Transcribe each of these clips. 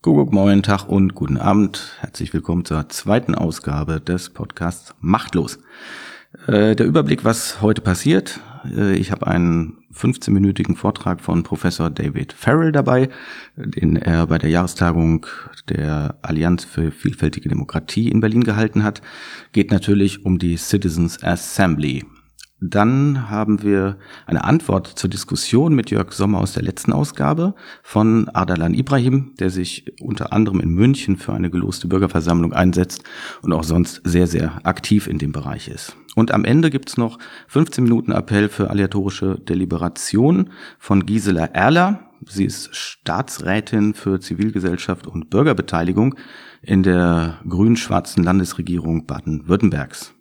Guten Morgen, Tag und guten Abend. Herzlich willkommen zur zweiten Ausgabe des Podcasts Machtlos. Äh, der Überblick, was heute passiert. Äh, ich habe einen 15-minütigen Vortrag von Professor David Farrell dabei, den er bei der Jahrestagung der Allianz für vielfältige Demokratie in Berlin gehalten hat. Geht natürlich um die Citizens Assembly. Dann haben wir eine Antwort zur Diskussion mit Jörg Sommer aus der letzten Ausgabe von Ardalan Ibrahim, der sich unter anderem in München für eine geloste Bürgerversammlung einsetzt und auch sonst sehr, sehr aktiv in dem Bereich ist. Und am Ende gibt's noch 15 Minuten Appell für aleatorische Deliberation von Gisela Erler. Sie ist Staatsrätin für Zivilgesellschaft und Bürgerbeteiligung in der grün-schwarzen Landesregierung Baden-Württembergs.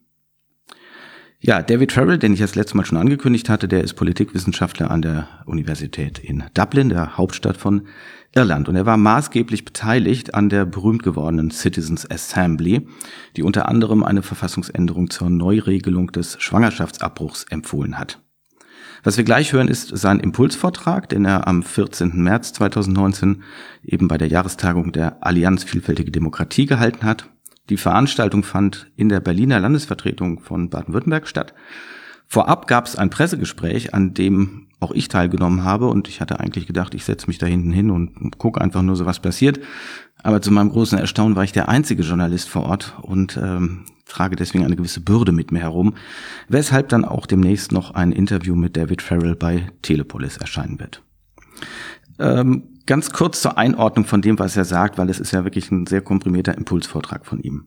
Ja, David Farrell, den ich das letzte Mal schon angekündigt hatte, der ist Politikwissenschaftler an der Universität in Dublin, der Hauptstadt von Irland. Und er war maßgeblich beteiligt an der berühmt gewordenen Citizens Assembly, die unter anderem eine Verfassungsänderung zur Neuregelung des Schwangerschaftsabbruchs empfohlen hat. Was wir gleich hören, ist sein Impulsvortrag, den er am 14. März 2019 eben bei der Jahrestagung der Allianz Vielfältige Demokratie gehalten hat. Die Veranstaltung fand in der Berliner Landesvertretung von Baden-Württemberg statt. Vorab gab es ein Pressegespräch, an dem auch ich teilgenommen habe und ich hatte eigentlich gedacht, ich setze mich da hinten hin und gucke einfach nur so, was passiert. Aber zu meinem großen Erstaunen war ich der einzige Journalist vor Ort und ähm, trage deswegen eine gewisse Bürde mit mir herum, weshalb dann auch demnächst noch ein Interview mit David Farrell bei Telepolis erscheinen wird. Ähm, Ganz kurz zur Einordnung von dem, was er sagt, weil es ist ja wirklich ein sehr komprimierter Impulsvortrag von ihm.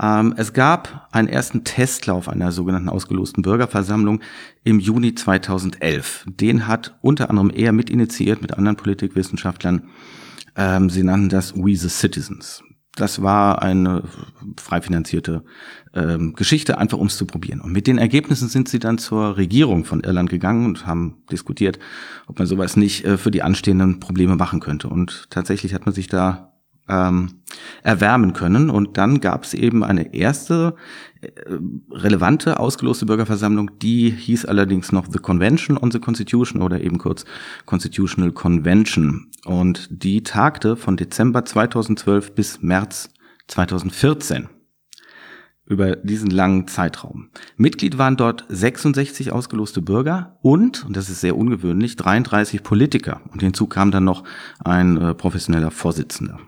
Ähm, es gab einen ersten Testlauf einer sogenannten ausgelosten Bürgerversammlung im Juni 2011. Den hat unter anderem er mitinitiiert mit anderen Politikwissenschaftlern. Ähm, sie nannten das We the Citizens. Das war eine frei finanzierte ähm, Geschichte, einfach um es zu probieren. Und mit den Ergebnissen sind sie dann zur Regierung von Irland gegangen und haben diskutiert, ob man sowas nicht äh, für die anstehenden Probleme machen könnte. Und tatsächlich hat man sich da ähm, erwärmen können. Und dann gab es eben eine erste äh, relevante ausgeloste Bürgerversammlung, die hieß allerdings noch The Convention on the Constitution oder eben kurz Constitutional Convention. Und die tagte von Dezember 2012 bis März 2014 über diesen langen Zeitraum. Mitglied waren dort 66 ausgeloste Bürger und, und das ist sehr ungewöhnlich, 33 Politiker. Und hinzu kam dann noch ein äh, professioneller Vorsitzender.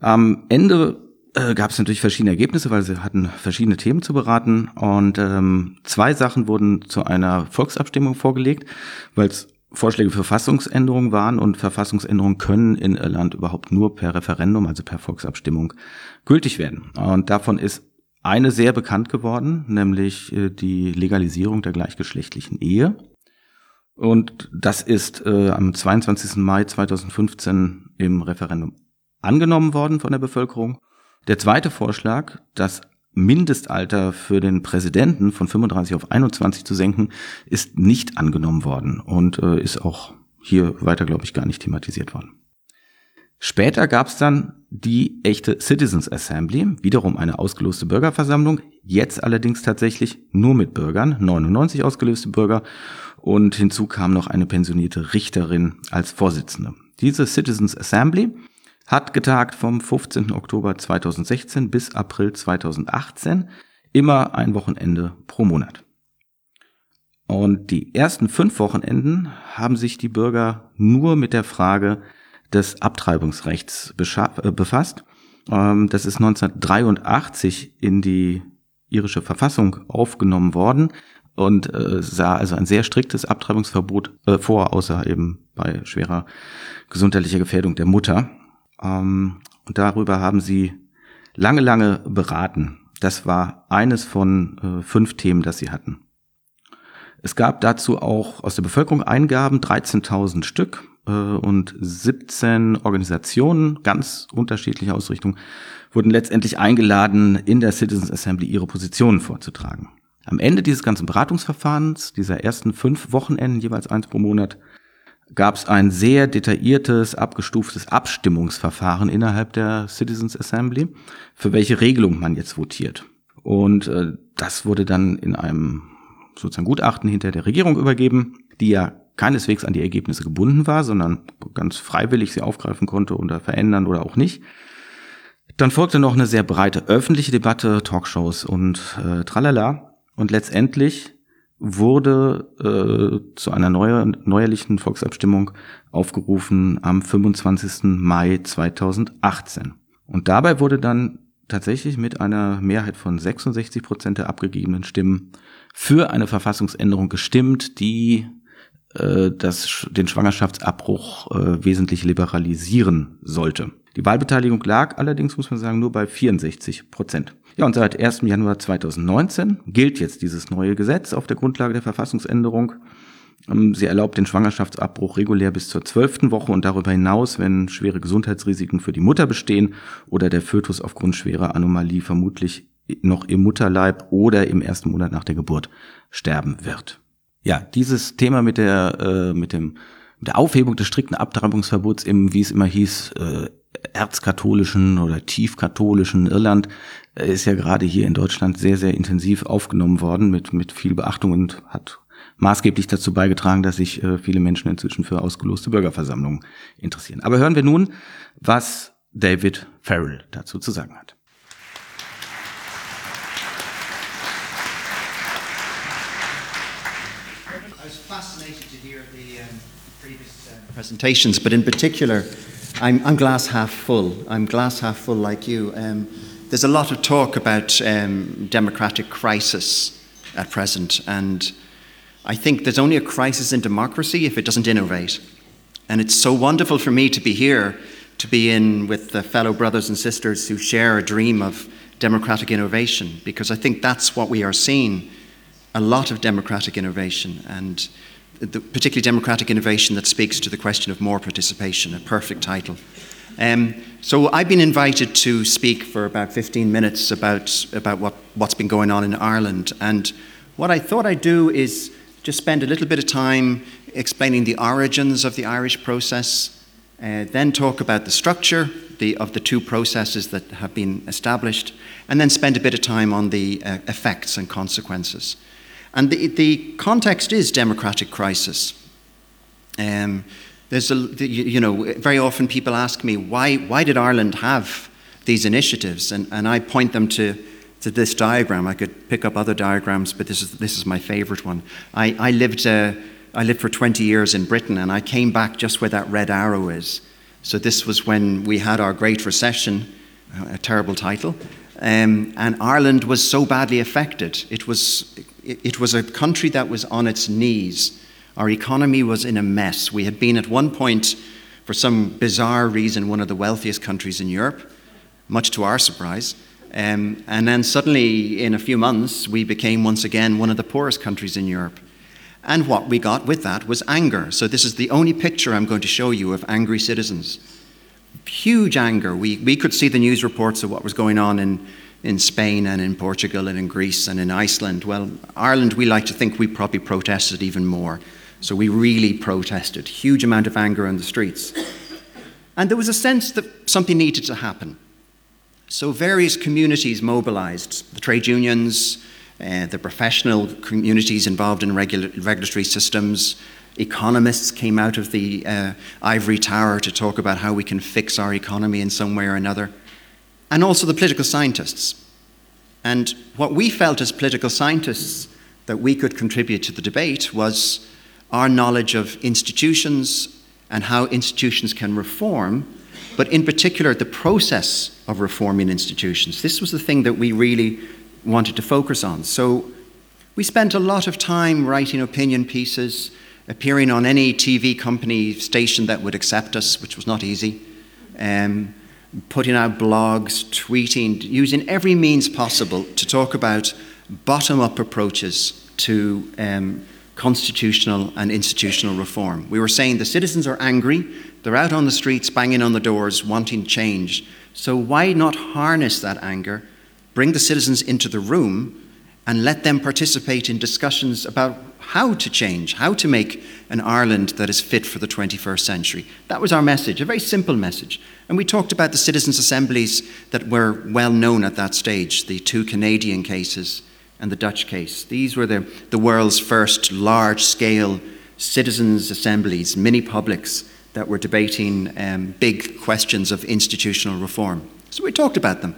Am Ende äh, gab es natürlich verschiedene Ergebnisse, weil sie hatten verschiedene Themen zu beraten. Und ähm, zwei Sachen wurden zu einer Volksabstimmung vorgelegt, weil es Vorschläge für Verfassungsänderungen waren und Verfassungsänderungen können in Irland überhaupt nur per Referendum, also per Volksabstimmung, gültig werden. Und davon ist eine sehr bekannt geworden, nämlich äh, die Legalisierung der gleichgeschlechtlichen Ehe. Und das ist äh, am 22. Mai 2015 im Referendum angenommen worden von der Bevölkerung. Der zweite Vorschlag, das Mindestalter für den Präsidenten von 35 auf 21 zu senken, ist nicht angenommen worden und äh, ist auch hier weiter, glaube ich, gar nicht thematisiert worden. Später gab es dann die echte Citizens Assembly, wiederum eine ausgeloste Bürgerversammlung, jetzt allerdings tatsächlich nur mit Bürgern, 99 ausgelöste Bürger und hinzu kam noch eine pensionierte Richterin als Vorsitzende. Diese Citizens Assembly hat getagt vom 15. Oktober 2016 bis April 2018, immer ein Wochenende pro Monat. Und die ersten fünf Wochenenden haben sich die Bürger nur mit der Frage des Abtreibungsrechts äh, befasst. Ähm, das ist 1983 in die irische Verfassung aufgenommen worden und äh, sah also ein sehr striktes Abtreibungsverbot äh, vor, außer eben bei schwerer gesundheitlicher Gefährdung der Mutter. Ähm, und darüber haben sie lange, lange beraten. Das war eines von äh, fünf Themen, das sie hatten. Es gab dazu auch aus der Bevölkerung Eingaben, 13.000 Stück äh, und 17 Organisationen, ganz unterschiedliche Ausrichtungen, wurden letztendlich eingeladen, in der Citizens Assembly ihre Positionen vorzutragen. Am Ende dieses ganzen Beratungsverfahrens, dieser ersten fünf Wochenenden, jeweils eins pro Monat, gab es ein sehr detailliertes, abgestuftes Abstimmungsverfahren innerhalb der Citizens Assembly, für welche Regelung man jetzt votiert. Und äh, das wurde dann in einem sozusagen Gutachten hinter der Regierung übergeben, die ja keineswegs an die Ergebnisse gebunden war, sondern ganz freiwillig sie aufgreifen konnte oder verändern oder auch nicht. Dann folgte noch eine sehr breite öffentliche Debatte, Talkshows und äh, tralala. Und letztendlich wurde äh, zu einer neuer, neuerlichen Volksabstimmung aufgerufen am 25. Mai 2018. Und dabei wurde dann tatsächlich mit einer Mehrheit von 66 Prozent der abgegebenen Stimmen für eine Verfassungsänderung gestimmt, die äh, das, den Schwangerschaftsabbruch äh, wesentlich liberalisieren sollte. Die Wahlbeteiligung lag allerdings, muss man sagen, nur bei 64 Prozent. Ja, und seit 1. Januar 2019 gilt jetzt dieses neue Gesetz auf der Grundlage der Verfassungsänderung. Ähm, sie erlaubt den Schwangerschaftsabbruch regulär bis zur zwölften Woche und darüber hinaus, wenn schwere Gesundheitsrisiken für die Mutter bestehen oder der Fötus aufgrund schwerer Anomalie vermutlich noch im Mutterleib oder im ersten Monat nach der Geburt sterben wird. Ja, dieses Thema mit der äh, mit dem mit der Aufhebung des strikten Abtreibungsverbots im, wie es immer hieß, äh, erzkatholischen oder tiefkatholischen Irland äh, ist ja gerade hier in Deutschland sehr, sehr intensiv aufgenommen worden mit, mit viel Beachtung und hat maßgeblich dazu beigetragen, dass sich äh, viele Menschen inzwischen für ausgeloste Bürgerversammlungen interessieren. Aber hören wir nun, was David Farrell dazu zu sagen hat. presentations, but in particular, I'm, I'm, glass half full. I'm glass half full like you. Um, there's a lot of talk about um, democratic crisis at present, and I think there's only a crisis in democracy if it doesn't innovate. And it's so wonderful for me to be here, to be in with the fellow brothers and sisters who share a dream of democratic innovation, because I think that's what we are seeing a lot of democratic innovation. And the, particularly democratic innovation that speaks to the question of more participation, a perfect title. Um, so I've been invited to speak for about 15 minutes about, about what, what's been going on in Ireland. And what I thought I'd do is just spend a little bit of time explaining the origins of the Irish process, uh, then talk about the structure the, of the two processes that have been established, and then spend a bit of time on the uh, effects and consequences. And the, the context is democratic crisis. Um, there's a, you know, very often people ask me, why, why did Ireland have these initiatives? And, and I point them to, to this diagram. I could pick up other diagrams, but this is, this is my favorite one. I, I, lived, uh, I lived for 20 years in Britain, and I came back just where that red arrow is. So this was when we had our Great Recession, a terrible title, um, and Ireland was so badly affected. It was it was a country that was on its knees. Our economy was in a mess. We had been at one point, for some bizarre reason, one of the wealthiest countries in Europe, much to our surprise. Um, and then suddenly, in a few months, we became once again one of the poorest countries in Europe. And what we got with that was anger. So, this is the only picture I'm going to show you of angry citizens. Huge anger. We, we could see the news reports of what was going on in in Spain and in Portugal and in Greece and in Iceland. Well, Ireland, we like to think we probably protested even more. So we really protested. Huge amount of anger on the streets. And there was a sense that something needed to happen. So various communities mobilized the trade unions, uh, the professional communities involved in regula- regulatory systems, economists came out of the uh, ivory tower to talk about how we can fix our economy in some way or another and also the political scientists. And what we felt as political scientists that we could contribute to the debate was our knowledge of institutions and how institutions can reform, but in particular, the process of reforming institutions. This was the thing that we really wanted to focus on. So we spent a lot of time writing opinion pieces, appearing on any TV company station that would accept us, which was not easy. Um, putting out blogs, tweeting, using every means possible to talk about bottom up approaches to um, constitutional and institutional reform. We were saying the citizens are angry, they're out on the streets banging on the doors wanting change. So why not harness that anger, bring the citizens into the room, and let them participate in discussions about how to change, how to make an Ireland that is fit for the 21st century. That was our message, a very simple message. And we talked about the citizens' assemblies that were well known at that stage the two Canadian cases and the Dutch case. These were the, the world's first large scale citizens' assemblies, mini publics that were debating um, big questions of institutional reform. So we talked about them.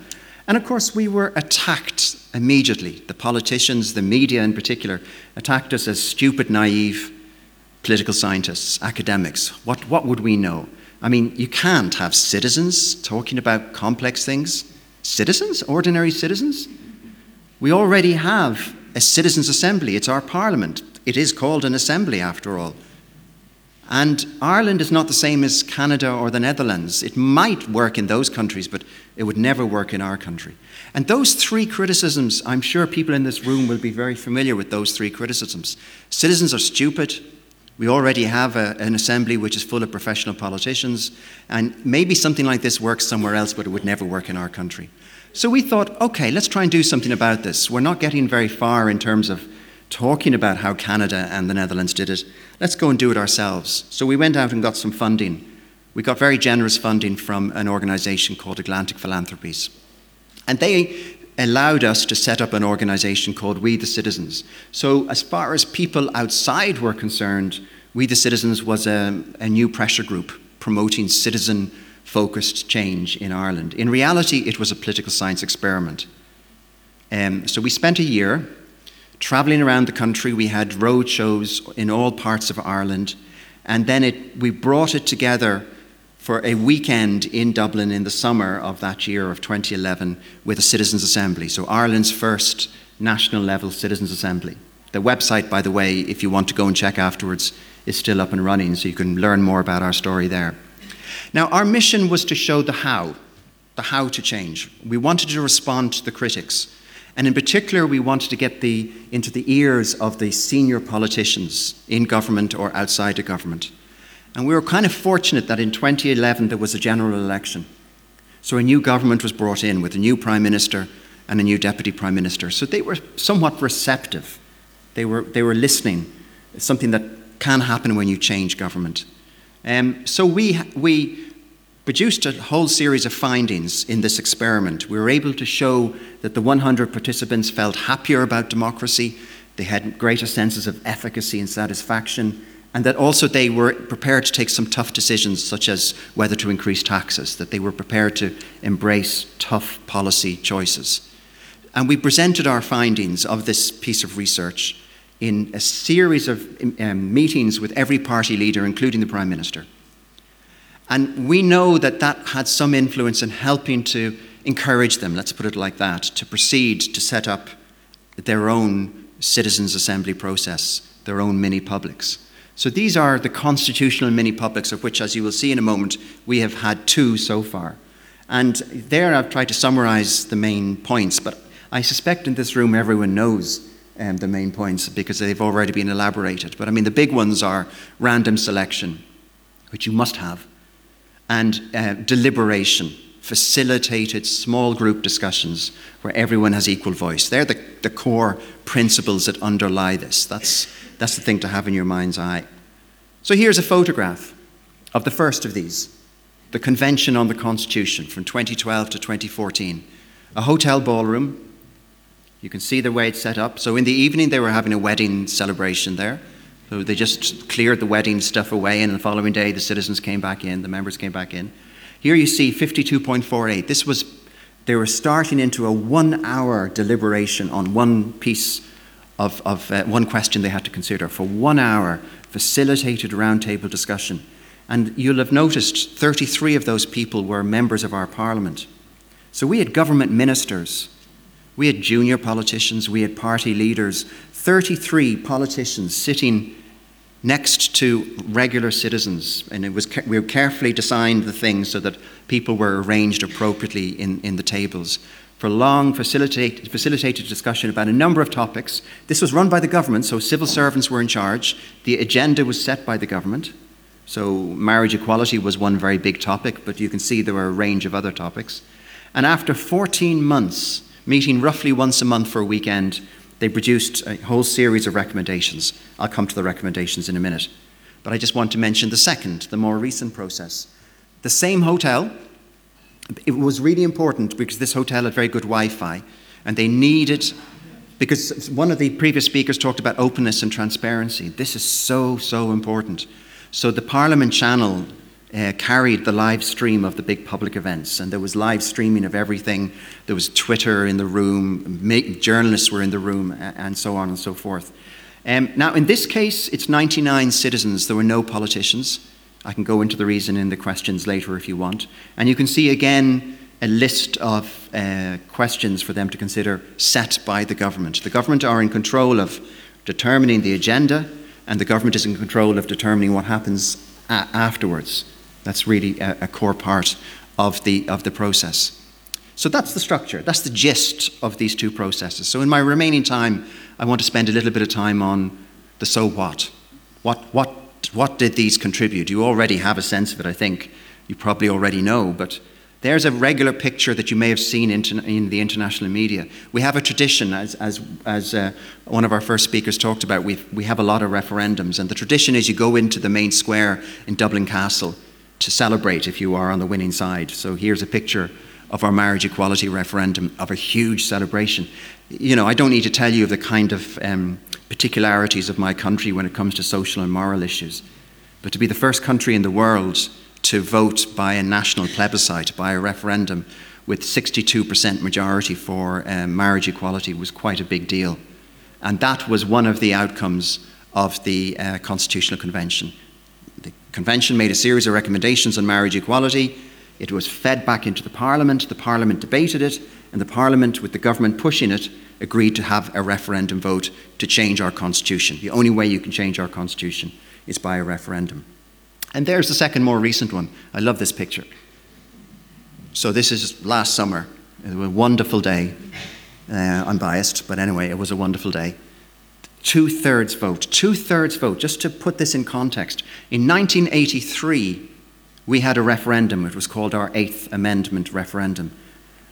And of course, we were attacked immediately. The politicians, the media in particular, attacked us as stupid, naive political scientists, academics. What, what would we know? I mean, you can't have citizens talking about complex things. Citizens? Ordinary citizens? We already have a citizens' assembly. It's our parliament. It is called an assembly, after all. And Ireland is not the same as Canada or the Netherlands. It might work in those countries, but it would never work in our country. And those three criticisms, I'm sure people in this room will be very familiar with those three criticisms. Citizens are stupid. We already have a, an assembly which is full of professional politicians. And maybe something like this works somewhere else, but it would never work in our country. So we thought, okay, let's try and do something about this. We're not getting very far in terms of talking about how Canada and the Netherlands did it. Let's go and do it ourselves. So we went out and got some funding. We got very generous funding from an organization called Atlantic Philanthropies. And they allowed us to set up an organization called We the Citizens. So, as far as people outside were concerned, We the Citizens was a, a new pressure group promoting citizen focused change in Ireland. In reality, it was a political science experiment. Um, so, we spent a year traveling around the country. We had road shows in all parts of Ireland. And then it, we brought it together for a weekend in Dublin in the summer of that year of 2011 with a Citizens' Assembly. So, Ireland's first national level Citizens' Assembly. The website, by the way, if you want to go and check afterwards, is still up and running, so you can learn more about our story there. Now, our mission was to show the how, the how to change. We wanted to respond to the critics. And in particular, we wanted to get the, into the ears of the senior politicians in government or outside of government. And we were kind of fortunate that in 2011 there was a general election. So a new government was brought in with a new prime minister and a new deputy prime minister. So they were somewhat receptive. They were, they were listening. It's something that can happen when you change government. Um, so we, we produced a whole series of findings in this experiment. We were able to show that the 100 participants felt happier about democracy, they had greater senses of efficacy and satisfaction, and that also they were prepared to take some tough decisions, such as whether to increase taxes, that they were prepared to embrace tough policy choices. And we presented our findings of this piece of research in a series of um, meetings with every party leader, including the Prime Minister. And we know that that had some influence in helping to encourage them, let's put it like that, to proceed to set up their own citizens' assembly process, their own mini publics. So these are the constitutional mini publics, of which, as you will see in a moment, we have had two so far. And there I've tried to summarize the main points, but I suspect in this room everyone knows um, the main points because they've already been elaborated. But I mean, the big ones are random selection, which you must have and uh, deliberation, facilitated small group discussions where everyone has equal voice. They're the, the core principles that underlie this. That's, that's the thing to have in your mind's eye. So here's a photograph of the first of these the Convention on the Constitution from 2012 to 2014. A hotel ballroom. You can see the way it's set up. So in the evening, they were having a wedding celebration there. So they just cleared the wedding stuff away, and the following day the citizens came back in, the members came back in. Here you see 52.48. This was, they were starting into a one hour deliberation on one piece of, of uh, one question they had to consider. For one hour, facilitated roundtable discussion. And you'll have noticed 33 of those people were members of our parliament. So we had government ministers, we had junior politicians, we had party leaders, 33 politicians sitting next to regular citizens, and it was we carefully designed the things so that people were arranged appropriately in, in the tables for long facilitate, facilitated discussion about a number of topics. This was run by the government, so civil servants were in charge. The agenda was set by the government. So marriage equality was one very big topic, but you can see there were a range of other topics. And after 14 months, meeting roughly once a month for a weekend, they produced a whole series of recommendations. I'll come to the recommendations in a minute. But I just want to mention the second, the more recent process. The same hotel, it was really important because this hotel had very good Wi Fi and they needed because one of the previous speakers talked about openness and transparency. This is so, so important. So the Parliament channel uh, carried the live stream of the big public events, and there was live streaming of everything. There was Twitter in the room, journalists were in the room, and so on and so forth. Um, now, in this case, it's 99 citizens. There were no politicians. I can go into the reason in the questions later if you want. And you can see again a list of uh, questions for them to consider set by the government. The government are in control of determining the agenda, and the government is in control of determining what happens afterwards. That's really a, a core part of the, of the process. So that's the structure, that's the gist of these two processes. So in my remaining time, I want to spend a little bit of time on the so what. What, what, what did these contribute? You already have a sense of it, I think. You probably already know, but there's a regular picture that you may have seen in the international media. We have a tradition, as, as, as uh, one of our first speakers talked about, we we have a lot of referendums, and the tradition is you go into the main square in Dublin Castle to celebrate if you are on the winning side. So here's a picture of our marriage equality referendum, of a huge celebration. You know, I don't need to tell you of the kind of um, particularities of my country when it comes to social and moral issues. But to be the first country in the world to vote by a national plebiscite, by a referendum, with 62% majority for um, marriage equality was quite a big deal. And that was one of the outcomes of the uh, Constitutional Convention. The Convention made a series of recommendations on marriage equality. It was fed back into the Parliament, the Parliament debated it, and the Parliament, with the government pushing it, agreed to have a referendum vote to change our Constitution. The only way you can change our Constitution is by a referendum. And there's the second, more recent one. I love this picture. So, this is last summer. It was a wonderful day. Uh, I'm biased, but anyway, it was a wonderful day. Two thirds vote. Two thirds vote. Just to put this in context, in 1983, we had a referendum. It was called our Eighth Amendment referendum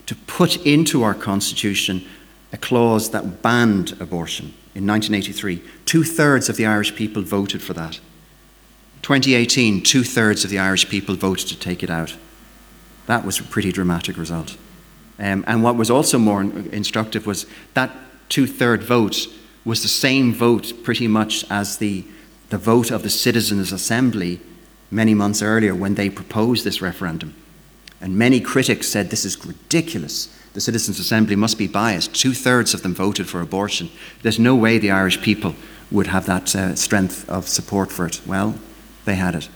to put into our Constitution a clause that banned abortion in 1983. Two thirds of the Irish people voted for that. 2018, two thirds of the Irish people voted to take it out. That was a pretty dramatic result. Um, and what was also more instructive was that two third vote was the same vote pretty much as the, the vote of the Citizens' Assembly many months earlier when they proposed this referendum. And many critics said this is ridiculous. The Citizens' Assembly must be biased. Two thirds of them voted for abortion. There's no way the Irish people would have that uh, strength of support for it. Well, they had it.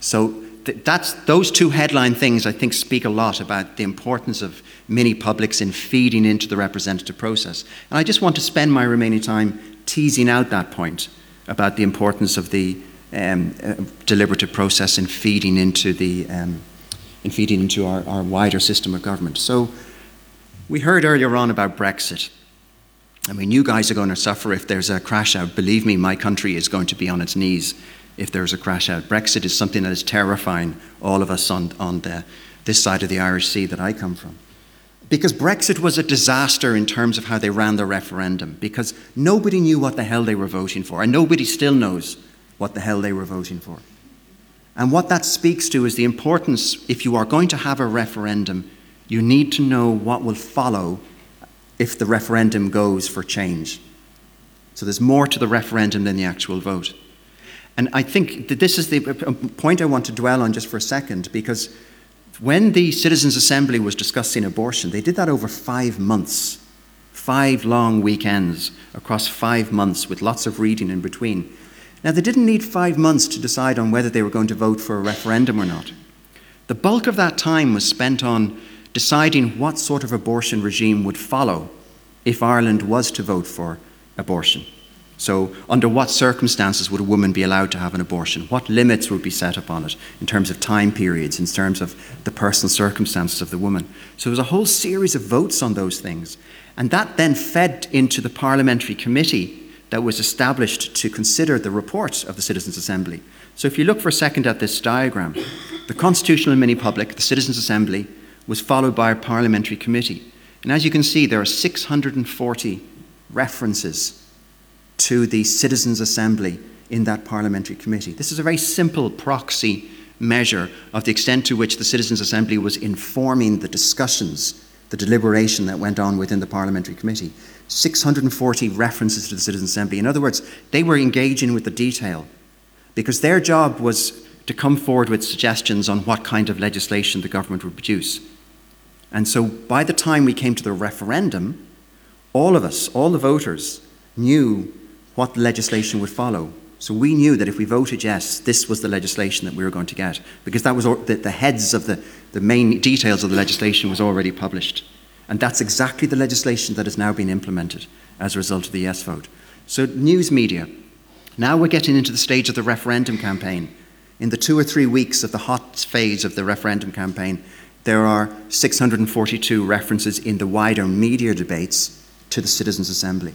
So that's, those two headline things, I think, speak a lot about the importance of mini publics in feeding into the representative process. And I just want to spend my remaining time teasing out that point about the importance of the um, uh, deliberative process in feeding into the um, in feeding into our, our wider system of government. So we heard earlier on about Brexit. I mean, you guys are going to suffer if there's a crash out. Believe me, my country is going to be on its knees if there's a crash out. Brexit is something that is terrifying all of us on, on the, this side of the Irish Sea that I come from. Because Brexit was a disaster in terms of how they ran the referendum, because nobody knew what the hell they were voting for, and nobody still knows what the hell they were voting for. And what that speaks to is the importance, if you are going to have a referendum, you need to know what will follow if the referendum goes for change. So there's more to the referendum than the actual vote. And I think that this is the uh, uh, point I want to dwell on just for a second, because when the Citizens' Assembly was discussing abortion, they did that over five months, five long weekends across five months with lots of reading in between. Now, they didn't need five months to decide on whether they were going to vote for a referendum or not. The bulk of that time was spent on deciding what sort of abortion regime would follow if Ireland was to vote for abortion. So, under what circumstances would a woman be allowed to have an abortion? What limits would be set upon it in terms of time periods, in terms of the personal circumstances of the woman? So, there was a whole series of votes on those things. And that then fed into the parliamentary committee that was established to consider the report of the Citizens' Assembly. So if you look for a second at this diagram, the constitutional mini public, the Citizens' Assembly, was followed by a parliamentary committee. And as you can see, there are 640 references to the Citizens' Assembly in that parliamentary committee. This is a very simple proxy measure of the extent to which the Citizens' Assembly was informing the discussions the deliberation that went on within the parliamentary committee. 640 references to the Citizens' Assembly. In other words, they were engaging with the detail because their job was to come forward with suggestions on what kind of legislation the government would produce. And so by the time we came to the referendum, all of us, all the voters, knew what legislation would follow. So we knew that if we voted yes, this was the legislation that we were going to get, because that was the, the heads of the, the main details of the legislation was already published. And that's exactly the legislation that has now been implemented as a result of the yes vote. So news media. Now we're getting into the stage of the referendum campaign. In the two or three weeks of the hot phase of the referendum campaign, there are 642 references in the wider media debates to the Citizens' Assembly.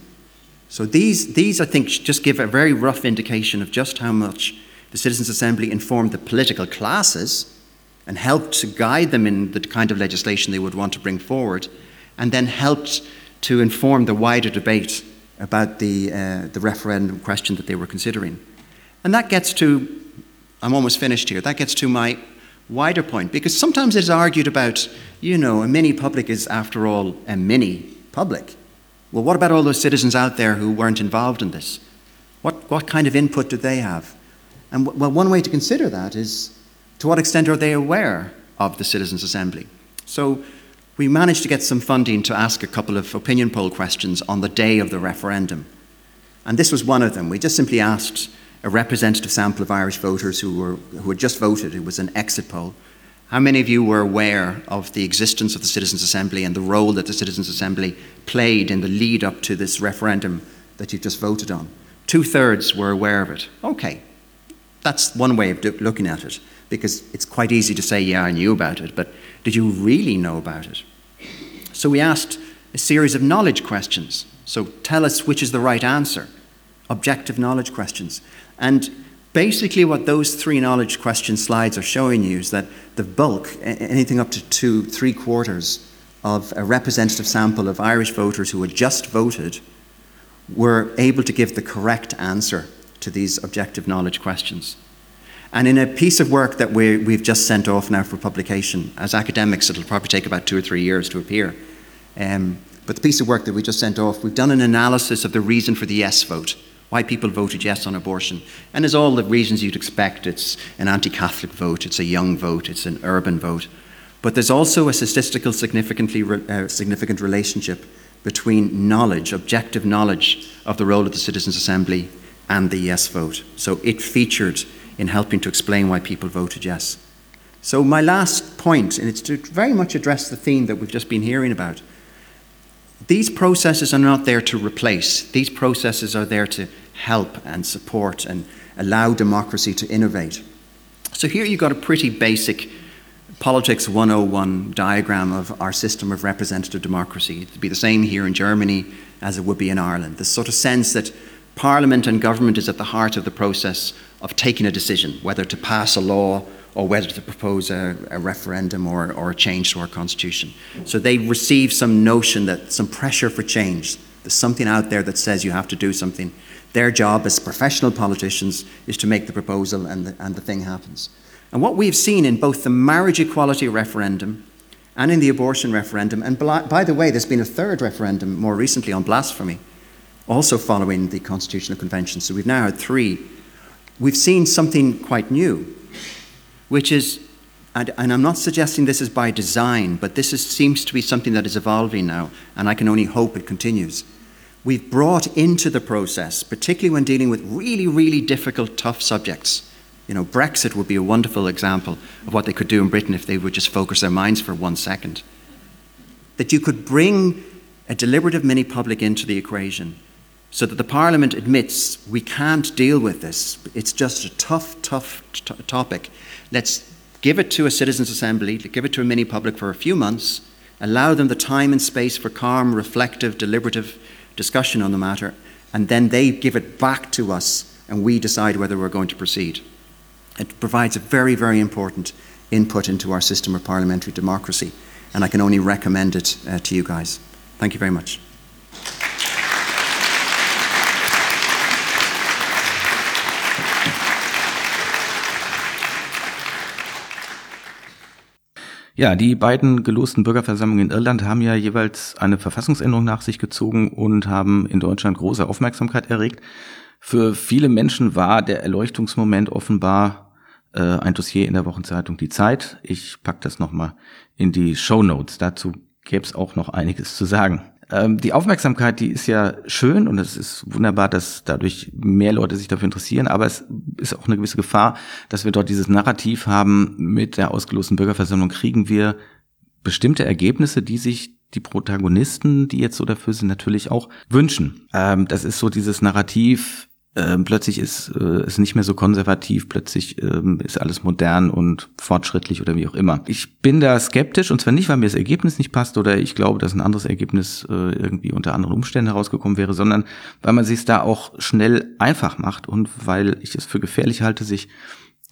So these, these, I think, just give a very rough indication of just how much the Citizens' Assembly informed the political classes and helped to guide them in the kind of legislation they would want to bring forward, and then helped to inform the wider debate about the, uh, the referendum question that they were considering. And that gets to, I'm almost finished here, that gets to my wider point, because sometimes it's argued about, you know, a mini public is, after all, a mini public. Well, what about all those citizens out there who weren't involved in this? What, what kind of input did they have? And w- well, one way to consider that is to what extent are they aware of the Citizens' Assembly? So we managed to get some funding to ask a couple of opinion poll questions on the day of the referendum. And this was one of them. We just simply asked a representative sample of Irish voters who, were, who had just voted. It was an exit poll. How many of you were aware of the existence of the Citizens' Assembly and the role that the Citizens' Assembly played in the lead up to this referendum that you've just voted on? Two thirds were aware of it. Okay, that's one way of do- looking at it because it's quite easy to say, yeah, I knew about it, but did you really know about it? So we asked a series of knowledge questions. So tell us which is the right answer. Objective knowledge questions. And basically, what those three knowledge question slides are showing you is that the bulk, anything up to two, three quarters of a representative sample of Irish voters who had just voted, were able to give the correct answer to these objective knowledge questions. And in a piece of work that we, we've just sent off now for publication, as academics, it'll probably take about two or three years to appear. Um, but the piece of work that we just sent off, we've done an analysis of the reason for the yes vote, why people voted yes on abortion. And there's all the reasons you'd expect. It's an anti Catholic vote, it's a young vote, it's an urban vote. But there's also a statistical significantly uh, significant relationship between knowledge, objective knowledge of the role of the Citizens' Assembly and the yes vote. So it featured in helping to explain why people voted yes. So, my last point, and it's to very much address the theme that we've just been hearing about. These processes are not there to replace, these processes are there to help and support and allow democracy to innovate. So, here you've got a pretty basic Politics 101 diagram of our system of representative democracy. It'd be the same here in Germany as it would be in Ireland. This sort of sense that Parliament and government is at the heart of the process of taking a decision, whether to pass a law or whether to propose a, a, referendum or, or a change to our constitution. So they receive some notion that some pressure for change. There's something out there that says you have to do something. Their job as professional politicians is to make the proposal and the, and the thing happens. And what we've seen in both the marriage equality referendum and in the abortion referendum, and by the way, there's been a third referendum more recently on blasphemy also following the Constitutional Convention. So we've now had three. We've seen something quite new, which is, and, and I'm not suggesting this is by design, but this is, seems to be something that is evolving now, and I can only hope it continues. We've brought into the process, particularly when dealing with really, really difficult, tough subjects. You know, Brexit would be a wonderful example of what they could do in Britain if they would just focus their minds for one second. That you could bring a deliberative mini public into the equation so that the Parliament admits we can't deal with this. It's just a tough, tough t- topic. Let's give it to a citizens' assembly, give it to a mini public for a few months, allow them the time and space for calm, reflective, deliberative discussion on the matter, and then they give it back to us and we decide whether we're going to proceed. It provides a very, very important input into our system of parliamentary democracy, and I can only recommend it uh, to you guys. Thank you very much. Ja, die beiden gelosten Bürgerversammlungen in Irland haben ja jeweils eine Verfassungsänderung nach sich gezogen und haben in Deutschland große Aufmerksamkeit erregt. Für viele Menschen war der Erleuchtungsmoment offenbar äh, ein Dossier in der Wochenzeitung Die Zeit. Ich pack das nochmal in die Show Notes. Dazu gäbe es auch noch einiges zu sagen. Ähm, die Aufmerksamkeit, die ist ja schön und es ist wunderbar, dass dadurch mehr Leute sich dafür interessieren, aber es ist auch eine gewisse Gefahr, dass wir dort dieses Narrativ haben, mit der ausgelosten Bürgerversammlung kriegen wir bestimmte Ergebnisse, die sich die Protagonisten, die jetzt so dafür sind, natürlich auch wünschen. Ähm, das ist so dieses Narrativ, ähm, plötzlich ist äh, es nicht mehr so konservativ, plötzlich ähm, ist alles modern und fortschrittlich oder wie auch immer. Ich bin da skeptisch und zwar nicht, weil mir das Ergebnis nicht passt oder ich glaube, dass ein anderes Ergebnis äh, irgendwie unter anderen Umständen herausgekommen wäre, sondern weil man sich da auch schnell einfach macht und weil ich es für gefährlich halte, sich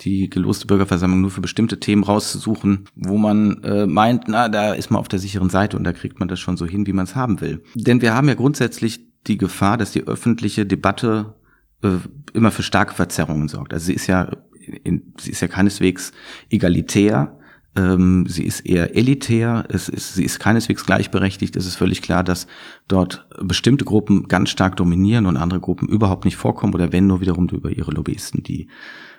die geloste Bürgerversammlung nur für bestimmte Themen rauszusuchen, wo man äh, meint, na, da ist man auf der sicheren Seite und da kriegt man das schon so hin, wie man es haben will. Denn wir haben ja grundsätzlich die Gefahr, dass die öffentliche Debatte äh, immer für starke Verzerrungen sorgt. Also sie ist ja, in, sie ist ja keineswegs egalitär, ähm, sie ist eher elitär, es ist, sie ist keineswegs gleichberechtigt. Es ist völlig klar, dass dort bestimmte Gruppen ganz stark dominieren und andere Gruppen überhaupt nicht vorkommen oder wenn nur wiederum über ihre Lobbyisten, die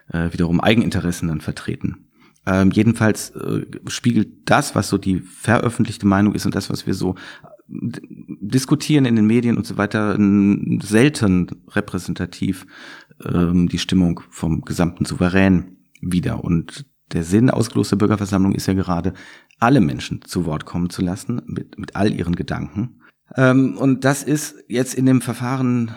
äh, wiederum Eigeninteressen dann vertreten. Ähm, jedenfalls äh, spiegelt das, was so die veröffentlichte Meinung ist und das, was wir so diskutieren in den Medien und so weiter selten repräsentativ ähm, die Stimmung vom gesamten Souverän wieder. Und der Sinn ausgeloster Bürgerversammlung ist ja gerade, alle Menschen zu Wort kommen zu lassen, mit, mit all ihren Gedanken. Ähm, und das ist jetzt in dem Verfahren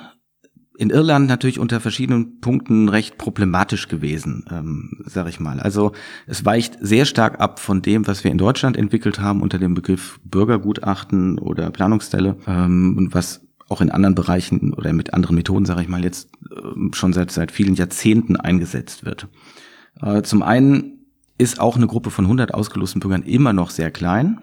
in Irland natürlich unter verschiedenen Punkten recht problematisch gewesen, ähm, sage ich mal. Also es weicht sehr stark ab von dem, was wir in Deutschland entwickelt haben unter dem Begriff Bürgergutachten oder Planungsstelle ähm, und was auch in anderen Bereichen oder mit anderen Methoden, sage ich mal, jetzt äh, schon seit seit vielen Jahrzehnten eingesetzt wird. Äh, zum einen ist auch eine Gruppe von 100 ausgelosten Bürgern immer noch sehr klein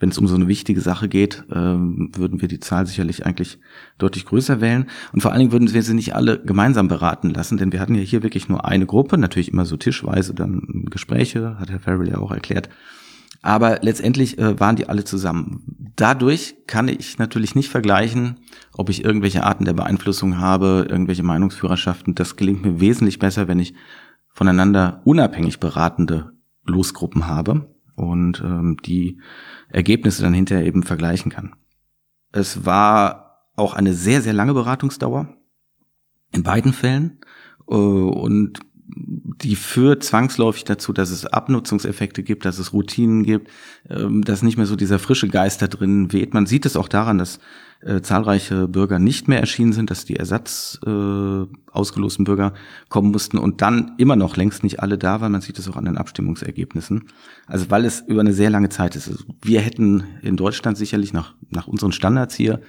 wenn es um so eine wichtige Sache geht, ähm, würden wir die Zahl sicherlich eigentlich deutlich größer wählen. Und vor allen Dingen würden wir sie nicht alle gemeinsam beraten lassen, denn wir hatten ja hier wirklich nur eine Gruppe, natürlich immer so tischweise dann Gespräche, hat Herr Farrell ja auch erklärt. Aber letztendlich äh, waren die alle zusammen. Dadurch kann ich natürlich nicht vergleichen, ob ich irgendwelche Arten der Beeinflussung habe, irgendwelche Meinungsführerschaften. Das gelingt mir wesentlich besser, wenn ich voneinander unabhängig beratende Losgruppen habe und ähm, die Ergebnisse dann hinterher eben vergleichen kann. Es war auch eine sehr, sehr lange Beratungsdauer in beiden Fällen äh, und die führt zwangsläufig dazu, dass es Abnutzungseffekte gibt, dass es Routinen gibt, ähm, dass nicht mehr so dieser frische Geist da drin weht. Man sieht es auch daran, dass äh, zahlreiche Bürger nicht mehr erschienen sind, dass die Ersatz äh, ausgelosten Bürger kommen mussten und dann immer noch längst nicht alle da waren. Man sieht es auch an den Abstimmungsergebnissen. Also weil es über eine sehr lange Zeit ist. Also wir hätten in Deutschland sicherlich nach, nach unseren Standards hier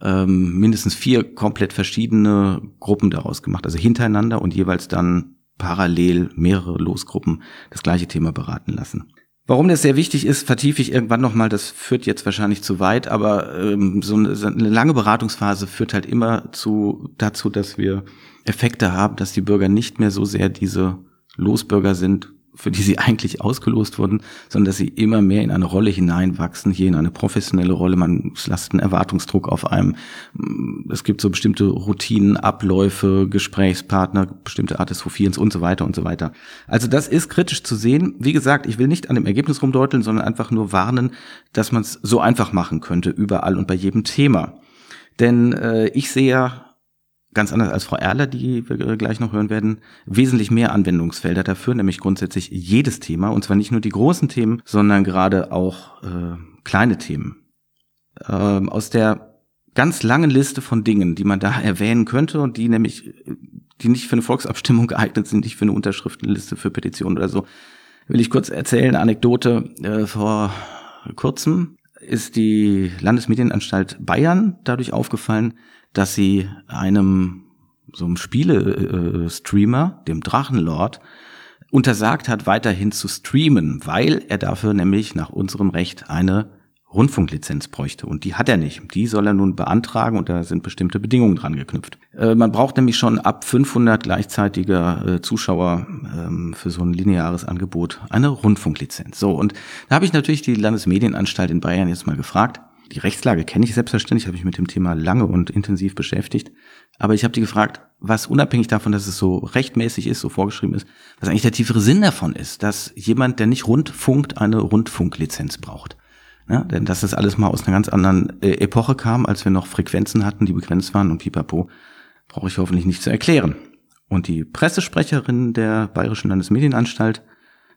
ähm, mindestens vier komplett verschiedene Gruppen daraus gemacht, also hintereinander und jeweils dann parallel mehrere Losgruppen das gleiche Thema beraten lassen. Warum das sehr wichtig ist, vertiefe ich irgendwann nochmal, das führt jetzt wahrscheinlich zu weit, aber ähm, so, eine, so eine lange Beratungsphase führt halt immer zu, dazu, dass wir Effekte haben, dass die Bürger nicht mehr so sehr diese Losbürger sind, für die sie eigentlich ausgelost wurden, sondern dass sie immer mehr in eine Rolle hineinwachsen, hier in eine professionelle Rolle. Man lasst einen Erwartungsdruck auf einem. Es gibt so bestimmte Routinen, Abläufe, Gesprächspartner, bestimmte Art des Hofierens und so weiter und so weiter. Also das ist kritisch zu sehen. Wie gesagt, ich will nicht an dem Ergebnis rumdeuteln, sondern einfach nur warnen, dass man es so einfach machen könnte, überall und bei jedem Thema. Denn äh, ich sehe ja ganz anders als Frau Erler, die wir gleich noch hören werden, wesentlich mehr Anwendungsfelder dafür, nämlich grundsätzlich jedes Thema, und zwar nicht nur die großen Themen, sondern gerade auch äh, kleine Themen. Ähm, aus der ganz langen Liste von Dingen, die man da erwähnen könnte und die nämlich, die nicht für eine Volksabstimmung geeignet sind, nicht für eine Unterschriftenliste für Petitionen oder so, will ich kurz erzählen, Anekdote äh, vor kurzem ist die Landesmedienanstalt Bayern dadurch aufgefallen, dass sie einem so einem Spiele-Streamer, dem Drachenlord, untersagt hat, weiterhin zu streamen, weil er dafür nämlich nach unserem Recht eine Rundfunklizenz bräuchte. Und die hat er nicht. Die soll er nun beantragen und da sind bestimmte Bedingungen dran geknüpft. Äh, man braucht nämlich schon ab 500 gleichzeitiger äh, Zuschauer ähm, für so ein lineares Angebot eine Rundfunklizenz. So, und da habe ich natürlich die Landesmedienanstalt in Bayern jetzt mal gefragt. Die Rechtslage kenne ich selbstverständlich, habe ich mit dem Thema lange und intensiv beschäftigt. Aber ich habe die gefragt, was unabhängig davon, dass es so rechtmäßig ist, so vorgeschrieben ist, was eigentlich der tiefere Sinn davon ist, dass jemand, der nicht rundfunkt, eine Rundfunklizenz braucht. Ja, denn dass das alles mal aus einer ganz anderen äh, Epoche kam, als wir noch Frequenzen hatten, die begrenzt waren und pipapo, brauche ich hoffentlich nicht zu erklären. Und die Pressesprecherin der Bayerischen Landesmedienanstalt,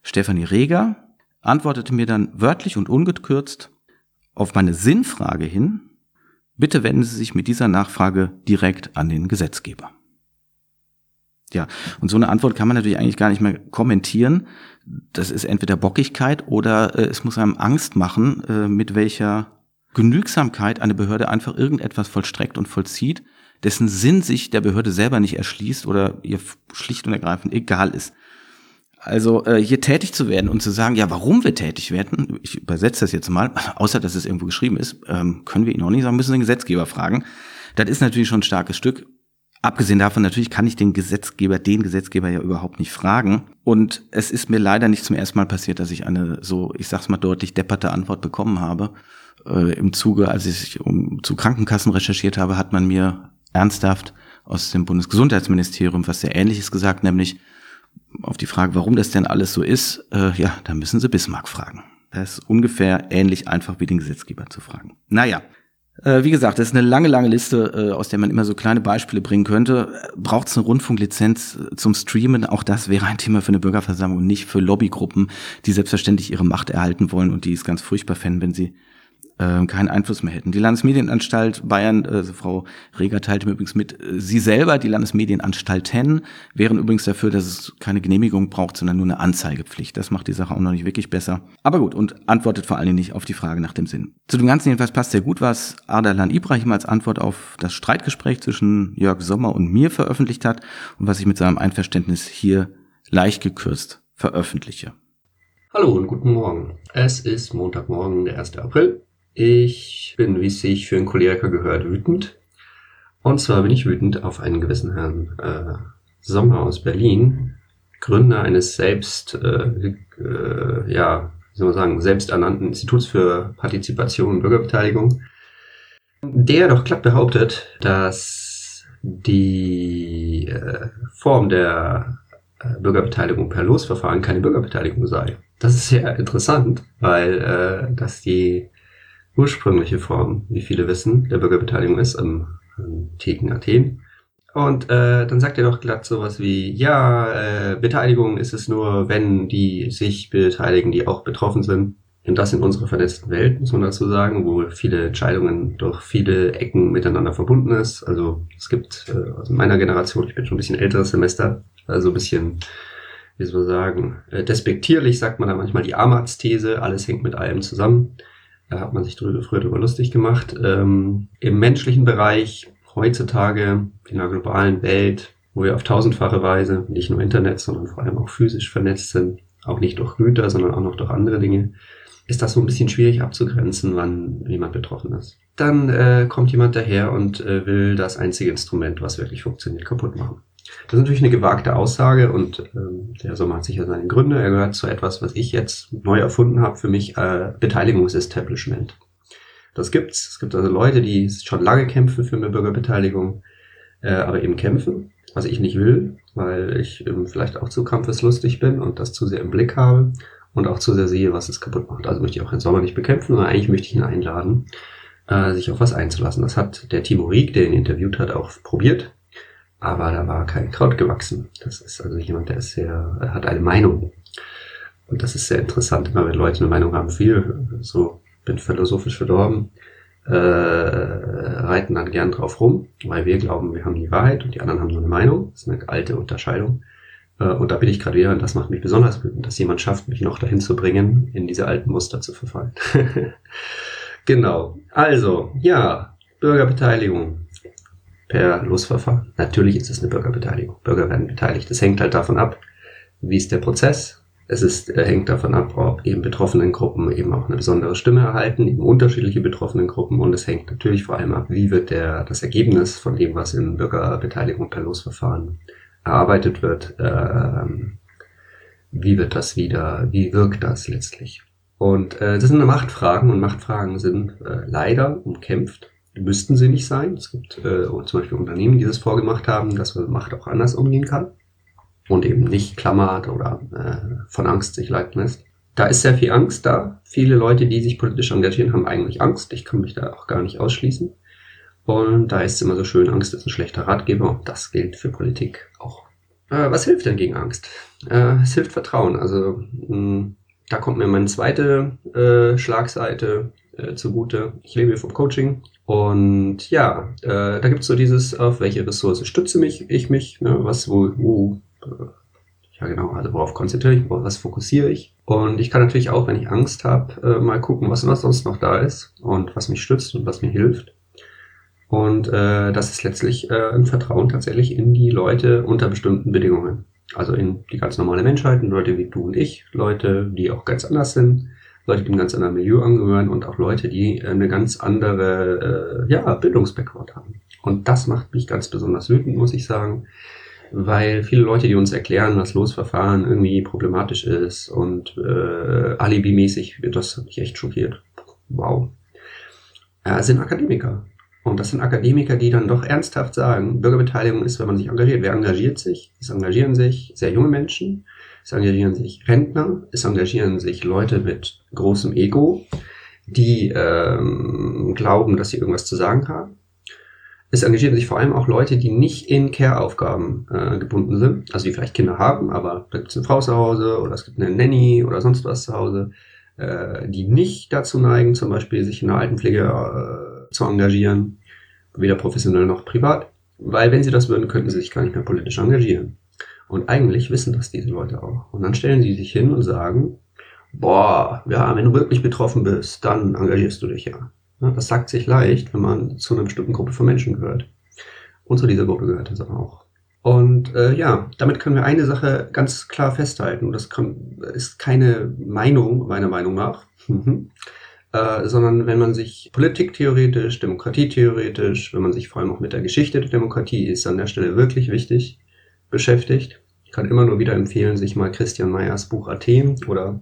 Stefanie Reger, antwortete mir dann wörtlich und ungekürzt auf meine Sinnfrage hin, bitte wenden Sie sich mit dieser Nachfrage direkt an den Gesetzgeber. Ja, und so eine Antwort kann man natürlich eigentlich gar nicht mehr kommentieren. Das ist entweder Bockigkeit oder äh, es muss einem Angst machen, äh, mit welcher Genügsamkeit eine Behörde einfach irgendetwas vollstreckt und vollzieht, dessen Sinn sich der Behörde selber nicht erschließt oder ihr schlicht und ergreifend egal ist. Also äh, hier tätig zu werden und zu sagen, ja, warum wir tätig werden, ich übersetze das jetzt mal, außer dass es irgendwo geschrieben ist, ähm, können wir ihn auch nicht sagen, müssen den Gesetzgeber fragen. Das ist natürlich schon ein starkes Stück. Abgesehen davon, natürlich kann ich den Gesetzgeber, den Gesetzgeber ja überhaupt nicht fragen. Und es ist mir leider nicht zum ersten Mal passiert, dass ich eine so, ich sag's mal deutlich, depperte Antwort bekommen habe. Äh, Im Zuge, als ich um, zu Krankenkassen recherchiert habe, hat man mir ernsthaft aus dem Bundesgesundheitsministerium was sehr Ähnliches gesagt, nämlich auf die Frage, warum das denn alles so ist, äh, ja, da müssen Sie Bismarck fragen. Das ist ungefähr ähnlich einfach wie den Gesetzgeber zu fragen. Naja, äh, wie gesagt, das ist eine lange, lange Liste, äh, aus der man immer so kleine Beispiele bringen könnte. Braucht es eine Rundfunklizenz zum Streamen? Auch das wäre ein Thema für eine Bürgerversammlung und nicht für Lobbygruppen, die selbstverständlich ihre Macht erhalten wollen und die es ganz furchtbar fänden, wenn sie äh, keinen Einfluss mehr hätten. Die Landesmedienanstalt Bayern, äh, Frau Reger teilte mir übrigens mit, äh, sie selber, die Landesmedienanstalten, wären übrigens dafür, dass es keine Genehmigung braucht, sondern nur eine Anzeigepflicht. Das macht die Sache auch noch nicht wirklich besser. Aber gut, und antwortet vor allen Dingen nicht auf die Frage nach dem Sinn. Zu dem Ganzen jedenfalls passt sehr gut, was Ardalan Ibrahim als Antwort auf das Streitgespräch zwischen Jörg Sommer und mir veröffentlicht hat und was ich mit seinem Einverständnis hier leicht gekürzt veröffentliche. Hallo und guten Morgen. Es ist Montagmorgen, der 1. April. Ich bin, wie es sich für einen Choleriker gehört, wütend. Und zwar bin ich wütend auf einen gewissen Herrn äh, Sommer aus Berlin, Gründer eines selbst, äh, äh, ja, wie soll man sagen, selbsternannten Instituts für Partizipation und Bürgerbeteiligung, der doch glatt behauptet, dass die äh, Form der äh, Bürgerbeteiligung per Losverfahren keine Bürgerbeteiligung sei. Das ist sehr interessant, weil äh, dass die ursprüngliche Form, wie viele wissen, der Bürgerbeteiligung ist im, Theken Athen. Und äh, dann sagt er doch glatt sowas wie, ja, äh, Beteiligung ist es nur, wenn die sich beteiligen, die auch betroffen sind. Und das in unserer vernetzten Welt, muss man dazu sagen, wo viele Entscheidungen durch viele Ecken miteinander verbunden ist. Also es gibt äh, aus meiner Generation, ich bin schon ein bisschen älteres Semester, also ein bisschen, wie soll man sagen, äh, despektierlich sagt man da manchmal die Amarz-These, alles hängt mit allem zusammen. Da hat man sich drüber, früher drüber lustig gemacht. Ähm, Im menschlichen Bereich heutzutage in der globalen Welt, wo wir auf tausendfache Weise nicht nur Internet, sondern vor allem auch physisch vernetzt sind, auch nicht durch Güter, sondern auch noch durch andere Dinge, ist das so ein bisschen schwierig abzugrenzen, wann jemand betroffen ist. Dann äh, kommt jemand daher und äh, will das einzige Instrument, was wirklich funktioniert, kaputt machen. Das ist natürlich eine gewagte Aussage und ähm, der Sommer hat sicher seine Gründe. Er gehört zu etwas, was ich jetzt neu erfunden habe für mich, äh, Beteiligungsestablishment. Das gibt's. Es gibt also Leute, die schon lange kämpfen für eine Bürgerbeteiligung, äh, aber eben kämpfen, was ich nicht will, weil ich ähm, vielleicht auch zu kampfeslustig bin und das zu sehr im Blick habe und auch zu sehr sehe, was es kaputt macht. Also möchte ich auch den Sommer nicht bekämpfen, sondern eigentlich möchte ich ihn einladen, äh, sich auf was einzulassen. Das hat der Timo Rieck, der ihn interviewt hat, auch probiert aber da war kein Kraut gewachsen. Das ist also jemand, der ist sehr, hat eine Meinung. Und das ist sehr interessant, immer wenn Leute eine Meinung haben, viel, so, bin philosophisch verdorben, äh, reiten dann gern drauf rum, weil wir glauben, wir haben die Wahrheit und die anderen haben nur eine Meinung. Das ist eine alte Unterscheidung. Äh, und da bin ich gerade wieder, und das macht mich besonders wütend, dass jemand schafft, mich noch dahin zu bringen, in diese alten Muster zu verfallen. genau. Also, ja, Bürgerbeteiligung per Losverfahren. Natürlich ist es eine Bürgerbeteiligung. Bürger werden beteiligt. Das hängt halt davon ab, wie ist der Prozess, Es ist, äh, hängt davon ab, ob eben betroffenen Gruppen eben auch eine besondere Stimme erhalten, eben unterschiedliche betroffenen Gruppen. Und es hängt natürlich vor allem ab, wie wird der, das Ergebnis von dem, was in Bürgerbeteiligung per Losverfahren erarbeitet wird, ähm, wie wird das wieder, wie wirkt das letztlich? Und äh, das sind Machtfragen und Machtfragen sind äh, leider umkämpft. Müssten sie nicht sein. Es gibt äh, zum Beispiel Unternehmen, die das vorgemacht haben, dass man Macht auch anders umgehen kann und eben nicht klammert oder äh, von Angst sich leiten lässt. Da ist sehr viel Angst da. Viele Leute, die sich politisch engagieren, haben eigentlich Angst. Ich kann mich da auch gar nicht ausschließen. Und da ist es immer so schön, Angst ist ein schlechter Ratgeber das gilt für Politik auch. Äh, was hilft denn gegen Angst? Äh, es hilft Vertrauen. Also mh, da kommt mir meine zweite äh, Schlagseite äh, zugute. Ich lebe vom Coaching und ja, äh, da gibt's so dieses, auf welche Ressource stütze mich ich mich, ne, was, wo, wo äh, ja genau, also worauf konzentriere ich, worauf was fokussiere ich. Und ich kann natürlich auch, wenn ich Angst habe, äh, mal gucken, was, was sonst noch da ist und was mich stützt und was mir hilft. Und äh, das ist letztlich äh, ein Vertrauen tatsächlich in die Leute unter bestimmten Bedingungen. Also in die ganz normale Menschheit, in Leute wie du und ich, Leute, die auch ganz anders sind, Leute, die einem ganz anderen Milieu angehören und auch Leute, die eine ganz andere äh, ja, Bildungsbackground haben. Und das macht mich ganz besonders wütend, muss ich sagen weil viele Leute, die uns erklären, dass Losverfahren irgendwie problematisch ist und äh, alibimäßig, das hat mich echt schockiert. Wow. Äh, sind Akademiker. Und das sind Akademiker, die dann doch ernsthaft sagen, Bürgerbeteiligung ist, wenn man sich engagiert. Wer engagiert sich? Es engagieren sich sehr junge Menschen, es engagieren sich Rentner, es engagieren sich Leute mit großem Ego, die ähm, glauben, dass sie irgendwas zu sagen haben es engagieren sich vor allem auch Leute, die nicht in Care-Aufgaben äh, gebunden sind, also die vielleicht Kinder haben, aber da gibt es eine Frau zu Hause oder es gibt eine Nanny oder sonst was zu Hause, äh, die nicht dazu neigen, zum Beispiel sich in der Altenpflege äh, zu engagieren, weder professionell noch privat, weil wenn sie das würden, könnten sie sich gar nicht mehr politisch engagieren. Und eigentlich wissen das diese Leute auch. Und dann stellen sie sich hin und sagen, boah, ja, wenn du wirklich betroffen bist, dann engagierst du dich ja. Das sagt sich leicht, wenn man zu einer bestimmten Gruppe von Menschen gehört. Und zu dieser Gruppe gehört es auch. Und äh, ja, damit können wir eine Sache ganz klar festhalten. Das kann, ist keine Meinung, meiner Meinung nach, äh, sondern wenn man sich politiktheoretisch, demokratietheoretisch, wenn man sich vor allem auch mit der Geschichte der Demokratie ist an der Stelle wirklich wichtig beschäftigt. Ich kann immer nur wieder empfehlen, sich mal Christian Meyers Buch Athen oder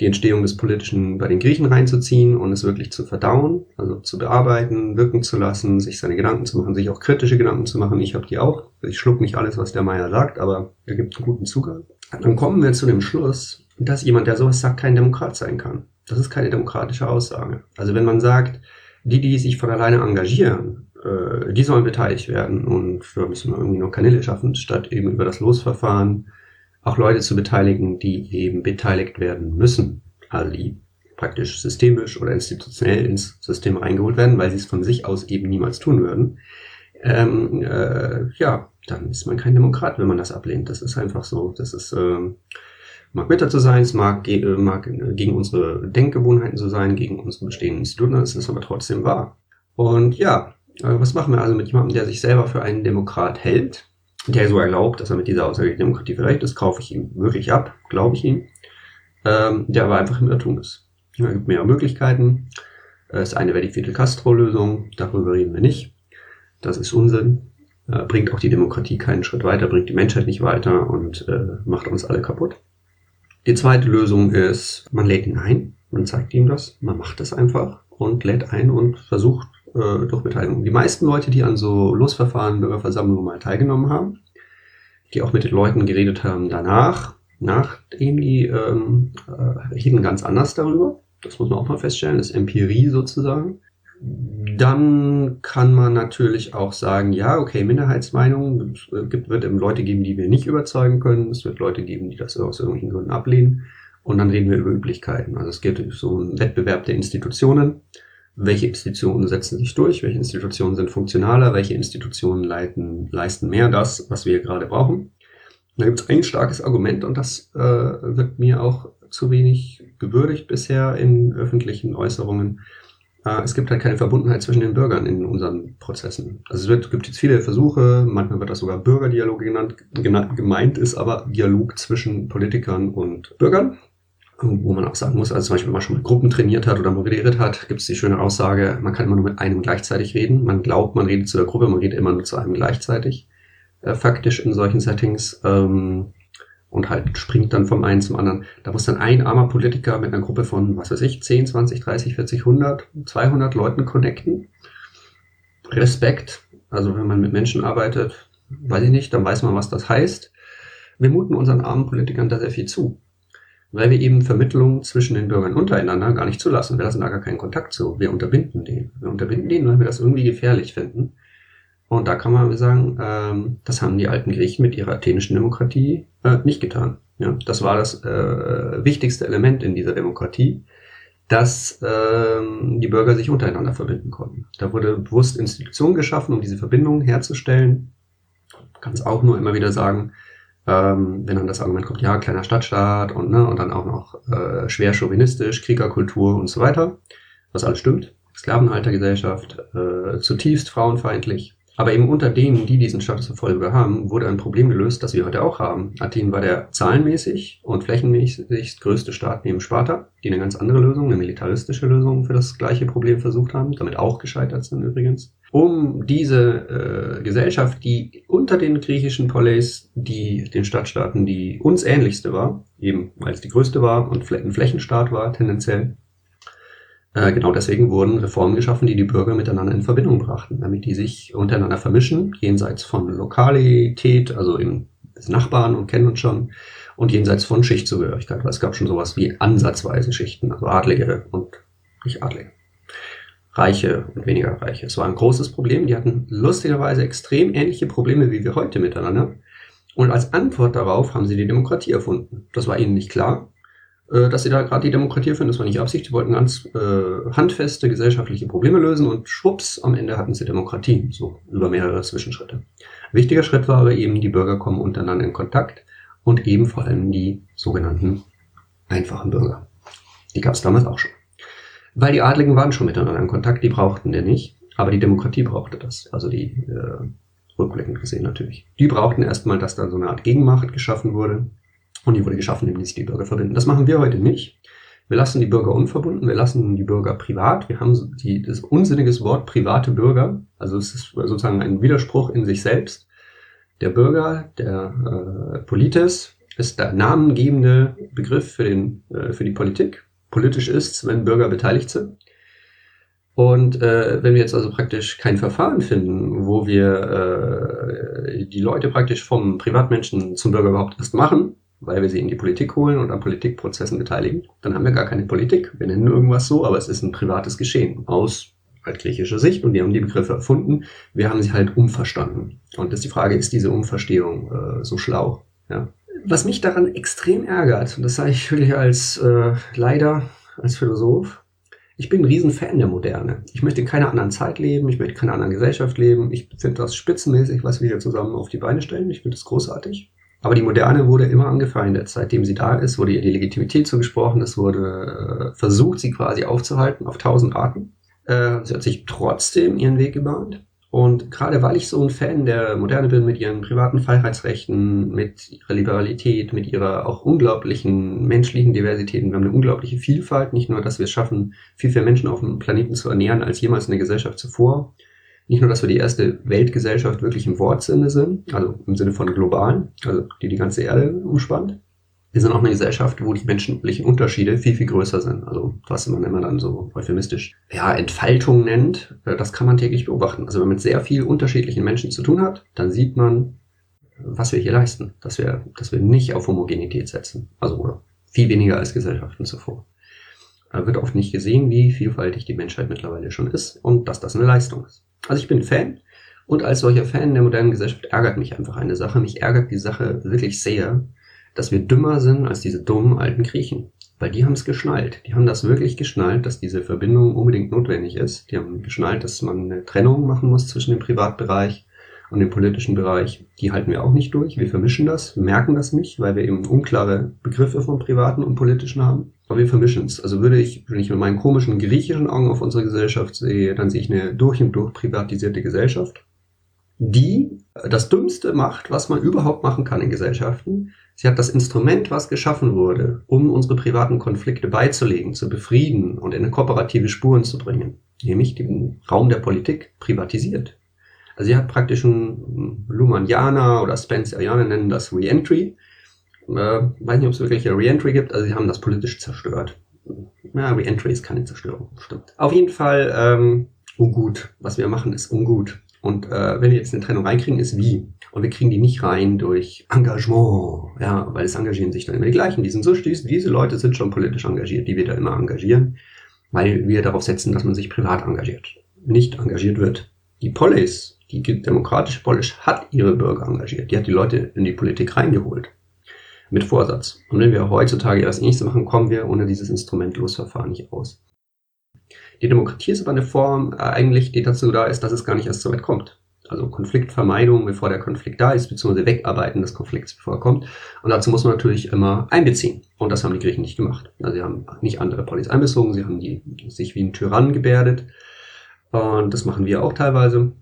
die Entstehung des Politischen bei den Griechen reinzuziehen und es wirklich zu verdauen, also zu bearbeiten, wirken zu lassen, sich seine Gedanken zu machen, sich auch kritische Gedanken zu machen. Ich habe die auch. Ich schluck nicht alles, was der Meier sagt, aber er gibt einen guten Zugang. Dann kommen wir zu dem Schluss, dass jemand, der sowas sagt, kein Demokrat sein kann. Das ist keine demokratische Aussage. Also wenn man sagt, die, die sich von alleine engagieren, äh, die sollen beteiligt werden und wir müssen irgendwie noch Kanäle schaffen, statt eben über das Losverfahren auch Leute zu beteiligen, die eben beteiligt werden müssen, also die praktisch systemisch oder institutionell ins System reingeholt werden, weil sie es von sich aus eben niemals tun würden, ähm, äh, ja, dann ist man kein Demokrat, wenn man das ablehnt. Das ist einfach so. Das ist äh, mag bitter zu sein, es mag, ge äh, mag gegen unsere Denkgewohnheiten zu sein, gegen unsere bestehenden Institute, es ist aber trotzdem wahr. Und ja, was machen wir also mit jemandem, der sich selber für einen Demokrat hält? der so erlaubt, dass er mit dieser Aussage die Demokratie verrecht ist, kaufe ich ihm wirklich ab, glaube ich ihm, ähm, der aber einfach im Irrtum ist. Es gibt mehrere Möglichkeiten. Das eine wäre die Fidel-Castro-Lösung, darüber reden wir nicht. Das ist Unsinn, äh, bringt auch die Demokratie keinen Schritt weiter, bringt die Menschheit nicht weiter und äh, macht uns alle kaputt. Die zweite Lösung ist, man lädt ihn ein, man zeigt ihm das, man macht das einfach und lädt ein und versucht äh, durch. Die meisten Leute, die an so Losverfahren, Bürgerversammlungen mal teilgenommen haben, die auch mit den Leuten geredet haben danach, nachdem die ähm, äh, reden ganz anders darüber. Das muss man auch mal feststellen, das ist Empirie sozusagen. Dann kann man natürlich auch sagen, ja, okay, Minderheitsmeinungen, es gibt, wird eben Leute geben, die wir nicht überzeugen können. Es wird Leute geben, die das aus irgendwelchen Gründen ablehnen. Und dann reden wir über Üblichkeiten. Also es geht so ein Wettbewerb der Institutionen welche Institutionen setzen sich durch, welche Institutionen sind funktionaler, welche Institutionen leiten, leisten mehr das, was wir gerade brauchen. Da gibt es ein starkes Argument und das äh, wird mir auch zu wenig gewürdigt bisher in öffentlichen Äußerungen. äh, es gibt halt keine Verbundenheit zwischen den Bürgern in unseren Prozessen. Also es wird, gibt jetzt viele Versuche, manchmal wird das sogar Bürgerdialoge genannt, genannt, gemeint ist aber Dialog zwischen Politikern und Bürgern wo man auch sagen muss, also zum Beispiel, wenn man schon mit Gruppen trainiert hat oder moderiert hat, gibt es die schöne Aussage, man kann immer nur mit einem gleichzeitig reden. Man glaubt, man redet zu der Gruppe, man redet immer nur zu einem gleichzeitig. Äh, faktisch in solchen Settings. Ähm, und halt springt dann vom einen zum anderen. Da muss dann ein armer Politiker mit einer Gruppe von, was weiß ich, 10, 20, 30, 40, 100, 200 Leuten connecten. Respekt. Also wenn man mit Menschen arbeitet, weiß ich nicht, dann weiß man, was das heißt. Wir muten unseren armen Politikern da sehr viel zu weil wir eben Vermittlung zwischen den Bürgern untereinander gar nicht zulassen. Wir lassen da gar keinen Kontakt zu. Wir unterbinden den. Wir unterbinden den, weil wir das irgendwie gefährlich finden. Und da kann man sagen, ähm, das haben die alten Griechen mit ihrer athenischen Demokratie äh, nicht getan. Ja, das war das äh, wichtigste Element in dieser Demokratie, dass ähm, die Bürger sich untereinander verbinden konnten. Da wurde bewusst Institutionen geschaffen, um diese Verbindungen herzustellen. Kann es auch nur immer wieder sagen, ähm, wenn dann das Argument kommt, ja, kleiner Stadtstaat und, ne, und dann auch noch äh, schwer chauvinistisch, Kriegerkultur und so weiter, was alles stimmt. Sklavenhaltergesellschaft, äh, zutiefst frauenfeindlich. Aber eben unter denen, die diesen Status haben, wurde ein Problem gelöst, das wir heute auch haben. Athen war der zahlenmäßig und flächenmäßig größte Staat neben Sparta, die eine ganz andere Lösung, eine militaristische Lösung für das gleiche Problem versucht haben, damit auch gescheitert sind übrigens um diese äh, Gesellschaft, die unter den griechischen Poleis, die den Stadtstaaten, die uns ähnlichste war, eben weil es die größte war und ein Flächenstaat war tendenziell, äh, genau deswegen wurden Reformen geschaffen, die die Bürger miteinander in Verbindung brachten, damit die sich untereinander vermischen, jenseits von Lokalität, also eben des Nachbarn und kennen uns schon, und jenseits von Schichtzugehörigkeit, weil es gab schon sowas wie ansatzweise Schichten, also Adlige und nicht Adlige. Reiche und weniger Reiche. Es war ein großes Problem. Die hatten lustigerweise extrem ähnliche Probleme wie wir heute miteinander. Und als Antwort darauf haben sie die Demokratie erfunden. Das war ihnen nicht klar, äh, dass sie da gerade die Demokratie erfinden. Das war nicht Absicht. Die wollten ganz äh, handfeste gesellschaftliche Probleme lösen und schwupps, am Ende hatten sie Demokratie. So über mehrere Zwischenschritte. wichtiger Schritt war aber eben, die Bürger kommen untereinander in Kontakt und eben vor allem die sogenannten einfachen Bürger. Die gab es damals auch schon. Weil die Adligen waren schon miteinander in Kontakt, die brauchten den nicht, aber die Demokratie brauchte das. Also die äh, rückblickend gesehen natürlich. Die brauchten erstmal, dass da so eine Art Gegenmacht geschaffen wurde. Und die wurde geschaffen, indem sich die Bürger verbinden. Das machen wir heute nicht. Wir lassen die Bürger unverbunden, wir lassen die Bürger privat. Wir haben die, das unsinniges Wort private Bürger. Also es ist sozusagen ein Widerspruch in sich selbst. Der Bürger, der äh, Politis, ist der namengebende Begriff für, den, äh, für die Politik politisch ist, wenn Bürger beteiligt sind. Und äh, wenn wir jetzt also praktisch kein Verfahren finden, wo wir äh, die Leute praktisch vom Privatmenschen zum Bürger überhaupt erst machen, weil wir sie in die Politik holen und an Politikprozessen beteiligen, dann haben wir gar keine Politik. Wir nennen irgendwas so, aber es ist ein privates Geschehen aus altgriechischer Sicht und die haben die Begriffe erfunden. Wir haben sie halt umverstanden. Und das ist die Frage, ist diese Umverstehung äh, so schlau? Ja was mich daran extrem ärgert, und das sage ich wirklich als äh, leider als Philosoph, ich bin ein Riesenfan der Moderne. Ich möchte in keiner anderen Zeit leben, ich möchte in keiner anderen Gesellschaft leben. Ich finde das spitzenmäßig, was wir hier zusammen auf die Beine stellen. Ich finde das großartig. Aber die Moderne wurde immer angefeindet. Seitdem sie da ist, wurde ihr die Legitimität zugesprochen. Es wurde äh, versucht, sie quasi aufzuhalten auf tausend Arten. Äh, sie hat sich trotzdem ihren Weg gebahnt. Und gerade weil ich so ein Fan der Moderne bin mit ihren privaten Freiheitsrechten, mit ihrer Liberalität, mit ihrer auch unglaublichen menschlichen Diversität, wir haben eine unglaubliche Vielfalt, nicht nur, dass wir es schaffen, viel, viel Menschen auf dem Planeten zu ernähren als jemals in der Gesellschaft zuvor, nicht nur, dass wir die erste Weltgesellschaft wirklich im Wortsinne sind, also im Sinne von globalen, also die die ganze Erde umspannt, wir sind auch eine Gesellschaft, wo die menschlichen Unterschiede viel, viel größer sind. Also was man immer dann so euphemistisch ja, Entfaltung nennt, äh, das kann man täglich beobachten. Also wenn man mit sehr viel unterschiedlichen Menschen zu tun hat, dann sieht man, was wir hier leisten. Dass wir, dass wir nicht auf Homogenität setzen. Also oder viel weniger als Gesellschaften zuvor. Da wird oft nicht gesehen, wie vielfältig die Menschheit mittlerweile schon ist und dass das eine Leistung ist. Also ich bin Fan und als solcher Fan der modernen Gesellschaft ärgert mich einfach eine Sache. Mich ärgert die Sache wirklich sehr, dass wir dümmer sind als diese dummen alten Griechen. Weil die haben es geschnallt. Die haben das wirklich geschnallt, dass diese Verbindung unbedingt notwendig ist. Die haben geschnallt, dass man eine Trennung machen muss zwischen dem Privatbereich und dem politischen Bereich. Die halten wir auch nicht durch. Wir vermischen das, wir merken das nicht, weil wir eben unklare Begriffe vom Privaten und Politischen haben. aber wir vermischen es. Also würde ich, wenn ich mit meinen komischen griechischen Augen auf unsere Gesellschaft sehe, dann sehe ich eine durch und durch privatisierte Gesellschaft, die das Dümmste macht, was man überhaupt machen kann in Gesellschaften. Sie hat das Instrument, was geschaffen wurde, um unsere privaten Konflikte beizulegen, zu befrieden und in kooperative Spuren zu bringen, nämlich den Raum der Politik privatisiert. Also sie hat praktisch ein Luhmannianer oder Spencerianer nennen das Reentry. Äh, weiß nicht, ob es wirklich ein Reentry gibt, also sie haben das politisch zerstört. Ja, Reentry ist keine Zerstörung, stimmt. Auf jeden Fall ähm, ungut. Was wir machen, ist ungut. Und äh, wenn wir jetzt eine Trennung reinkriegen, ist wie. Und wir kriegen die nicht rein durch Engagement, ja, weil es engagieren sich dann immer die gleichen. Die sind so stieß, diese Leute sind schon politisch engagiert, die wir da immer engagieren, weil wir darauf setzen, dass man sich privat engagiert, nicht engagiert wird. Die Polis, die demokratische Polis hat ihre Bürger engagiert, die hat die Leute in die Politik reingeholt. Mit Vorsatz. Und wenn wir heutzutage das Ähnlichste machen, kommen wir ohne dieses Instrument Losverfahren nicht aus. Die Demokratie ist aber eine Form äh, eigentlich, die dazu da ist, dass es gar nicht erst so weit kommt. Also Konfliktvermeidung, bevor der Konflikt da ist, beziehungsweise Wegarbeiten des Konflikts, bevor er kommt. Und dazu muss man natürlich immer einbeziehen. Und das haben die Griechen nicht gemacht. Also sie haben nicht andere Polis einbezogen, sie haben die, sich wie ein Tyrann gebärdet. Und das machen wir auch teilweise.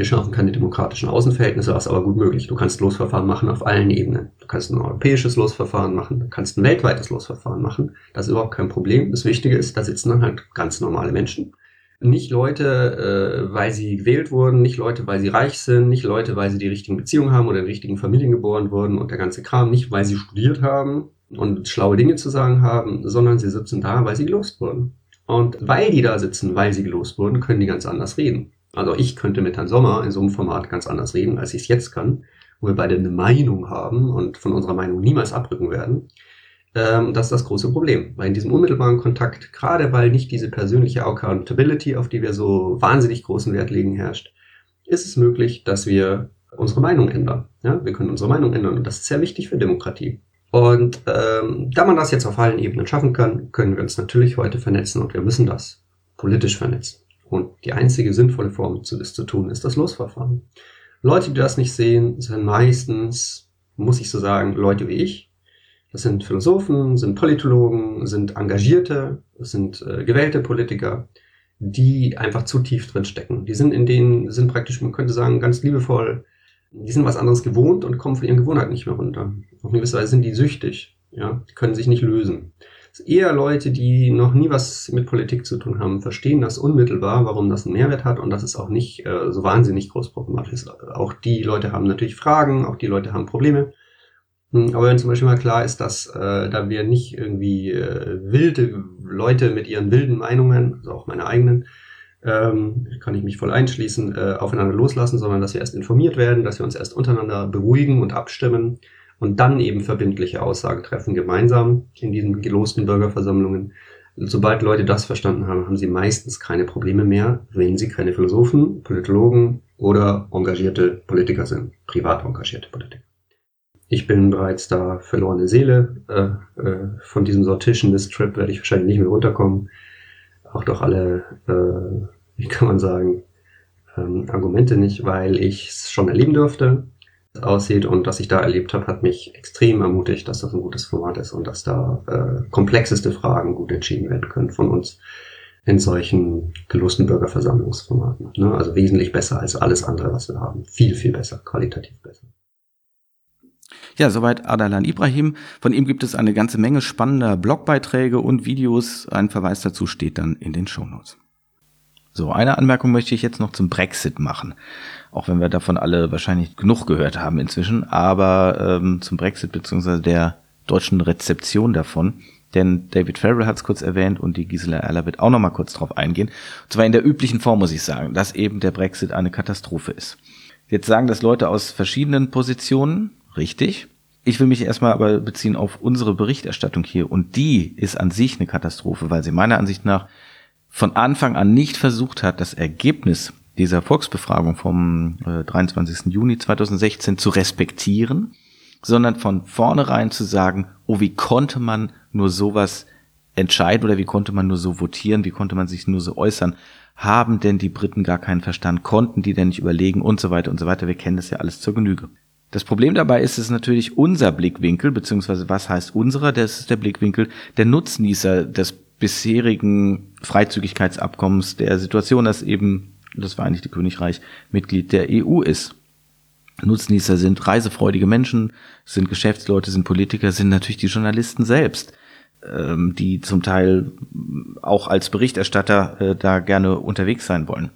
Wir schaffen keine demokratischen Außenverhältnisse, was aber gut möglich. Du kannst Losverfahren machen auf allen Ebenen. Du kannst ein europäisches Losverfahren machen, du kannst ein weltweites Losverfahren machen. Das ist überhaupt kein Problem. Das Wichtige ist, da sitzen dann halt ganz normale Menschen. Nicht Leute, äh, weil sie gewählt wurden, nicht Leute, weil sie reich sind, nicht Leute, weil sie die richtigen Beziehungen haben oder in richtigen Familien geboren wurden und der ganze Kram, nicht weil sie studiert haben und schlaue Dinge zu sagen haben, sondern sie sitzen da, weil sie gelost wurden. Und weil die da sitzen, weil sie gelost wurden, können die ganz anders reden. Also ich könnte mit Herrn Sommer in so einem Format ganz anders reden, als ich es jetzt kann, wo wir beide eine Meinung haben und von unserer Meinung niemals abrücken werden. Ähm, das ist das große Problem, weil in diesem unmittelbaren Kontakt, gerade weil nicht diese persönliche Accountability, auf die wir so wahnsinnig großen Wert legen, herrscht, ist es möglich, dass wir unsere Meinung ändern. Ja, wir können unsere Meinung ändern und das ist sehr wichtig für Demokratie. Und ähm, da man das jetzt auf allen Ebenen schaffen kann, können wir uns natürlich heute vernetzen und wir müssen das politisch vernetzen. Und die einzige sinnvolle Form, das zu tun, ist das Losverfahren. Leute, die das nicht sehen, sind meistens, muss ich so sagen, Leute wie ich. Das sind Philosophen, sind Politologen, sind Engagierte, sind äh, gewählte Politiker, die einfach zu tief drin stecken. Die sind in denen, sind praktisch, man könnte sagen, ganz liebevoll, die sind was anderes gewohnt und kommen von ihren Gewohnheiten nicht mehr runter. Auf eine gewisse Weise sind die süchtig, ja, die können sich nicht lösen eher Leute, die noch nie was mit Politik zu tun haben, verstehen das unmittelbar, warum das einen Mehrwert hat und dass es auch nicht äh, so wahnsinnig groß problematisch ist. Auch die Leute haben natürlich Fragen, auch die Leute haben Probleme. Hm, aber wenn zum Beispiel mal klar ist, dass äh, da wir nicht irgendwie äh, wilde Leute mit ihren wilden Meinungen, also auch meine eigenen, ähm, kann ich mich voll einschließen, äh, aufeinander loslassen, sondern dass wir erst informiert werden, dass wir uns erst untereinander beruhigen und abstimmen und dann eben verbindliche Aussagen treffen, gemeinsam in diesen gelosten Bürgerversammlungen. Sobald Leute das verstanden haben, haben sie meistens keine Probleme mehr, wenn sie keine Philosophen, Politologen oder engagierte Politiker sind, privat engagierte Politiker. Ich bin bereits da verlorene Seele. Äh, äh, von diesem Sortischen Trip werde ich wahrscheinlich nicht mehr runterkommen. Auch doch alle, äh, wie kann man sagen, ähm, Argumente nicht, weil ich es schon erleben durfte aussieht und was ich da erlebt habe, hat mich extrem ermutigt, dass das ein gutes Format ist und dass da äh, komplexeste Fragen gut entschieden werden können von uns in solchen gelussten Bürgerversammlungsformaten. Ne? Also wesentlich besser als alles andere, was wir haben. Viel, viel besser, qualitativ besser. Ja, soweit Adalan Ibrahim. Von ihm gibt es eine ganze Menge spannender Blogbeiträge und Videos. Ein Verweis dazu steht dann in den Shownotes. So, eine Anmerkung möchte ich jetzt noch zum Brexit machen. Auch wenn wir davon alle wahrscheinlich genug gehört haben inzwischen, aber ähm, zum Brexit beziehungsweise der deutschen Rezeption davon. Denn David Farrell hat es kurz erwähnt und die Gisela Erler wird auch noch mal kurz drauf eingehen. Und zwar in der üblichen Form muss ich sagen, dass eben der Brexit eine Katastrophe ist. Jetzt sagen das Leute aus verschiedenen Positionen, richtig. Ich will mich erstmal aber beziehen auf unsere Berichterstattung hier und die ist an sich eine Katastrophe, weil sie meiner Ansicht nach von Anfang an nicht versucht hat, das Ergebnis dieser Volksbefragung vom äh, 23. Juni 2016 zu respektieren, sondern von vornherein zu sagen, oh, wie konnte man nur sowas entscheiden oder wie konnte man nur so votieren, wie konnte man sich nur so äußern? Haben denn die Briten gar keinen Verstand? Konnten die denn nicht überlegen und so weiter und so weiter? Wir kennen das ja alles zur Genüge. Das Problem dabei ist es natürlich unser Blickwinkel, beziehungsweise was heißt unserer? Das ist der Blickwinkel der Nutznießer des bisherigen Freizügigkeitsabkommens, der Situation, dass eben das Vereinigte Königreich Mitglied der EU ist. Nutznießer sind reisefreudige Menschen, sind Geschäftsleute, sind Politiker, sind natürlich die Journalisten selbst, ähm, die zum Teil auch als Berichterstatter äh, da gerne unterwegs sein wollen.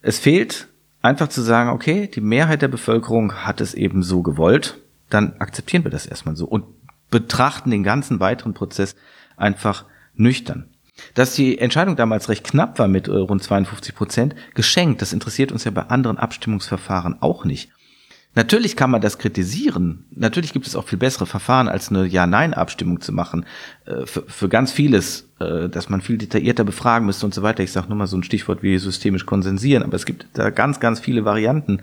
Es fehlt einfach zu sagen, okay, die Mehrheit der Bevölkerung hat es eben so gewollt, dann akzeptieren wir das erstmal so und betrachten den ganzen weiteren Prozess einfach nüchtern. Dass die Entscheidung damals recht knapp war mit äh, rund 52 Prozent, geschenkt, das interessiert uns ja bei anderen Abstimmungsverfahren auch nicht. Natürlich kann man das kritisieren. Natürlich gibt es auch viel bessere Verfahren, als eine Ja-Nein-Abstimmung zu machen. Äh, für, für ganz vieles, äh, dass man viel detaillierter befragen müsste und so weiter. Ich sage nur mal so ein Stichwort wie systemisch konsensieren, aber es gibt da ganz, ganz viele Varianten.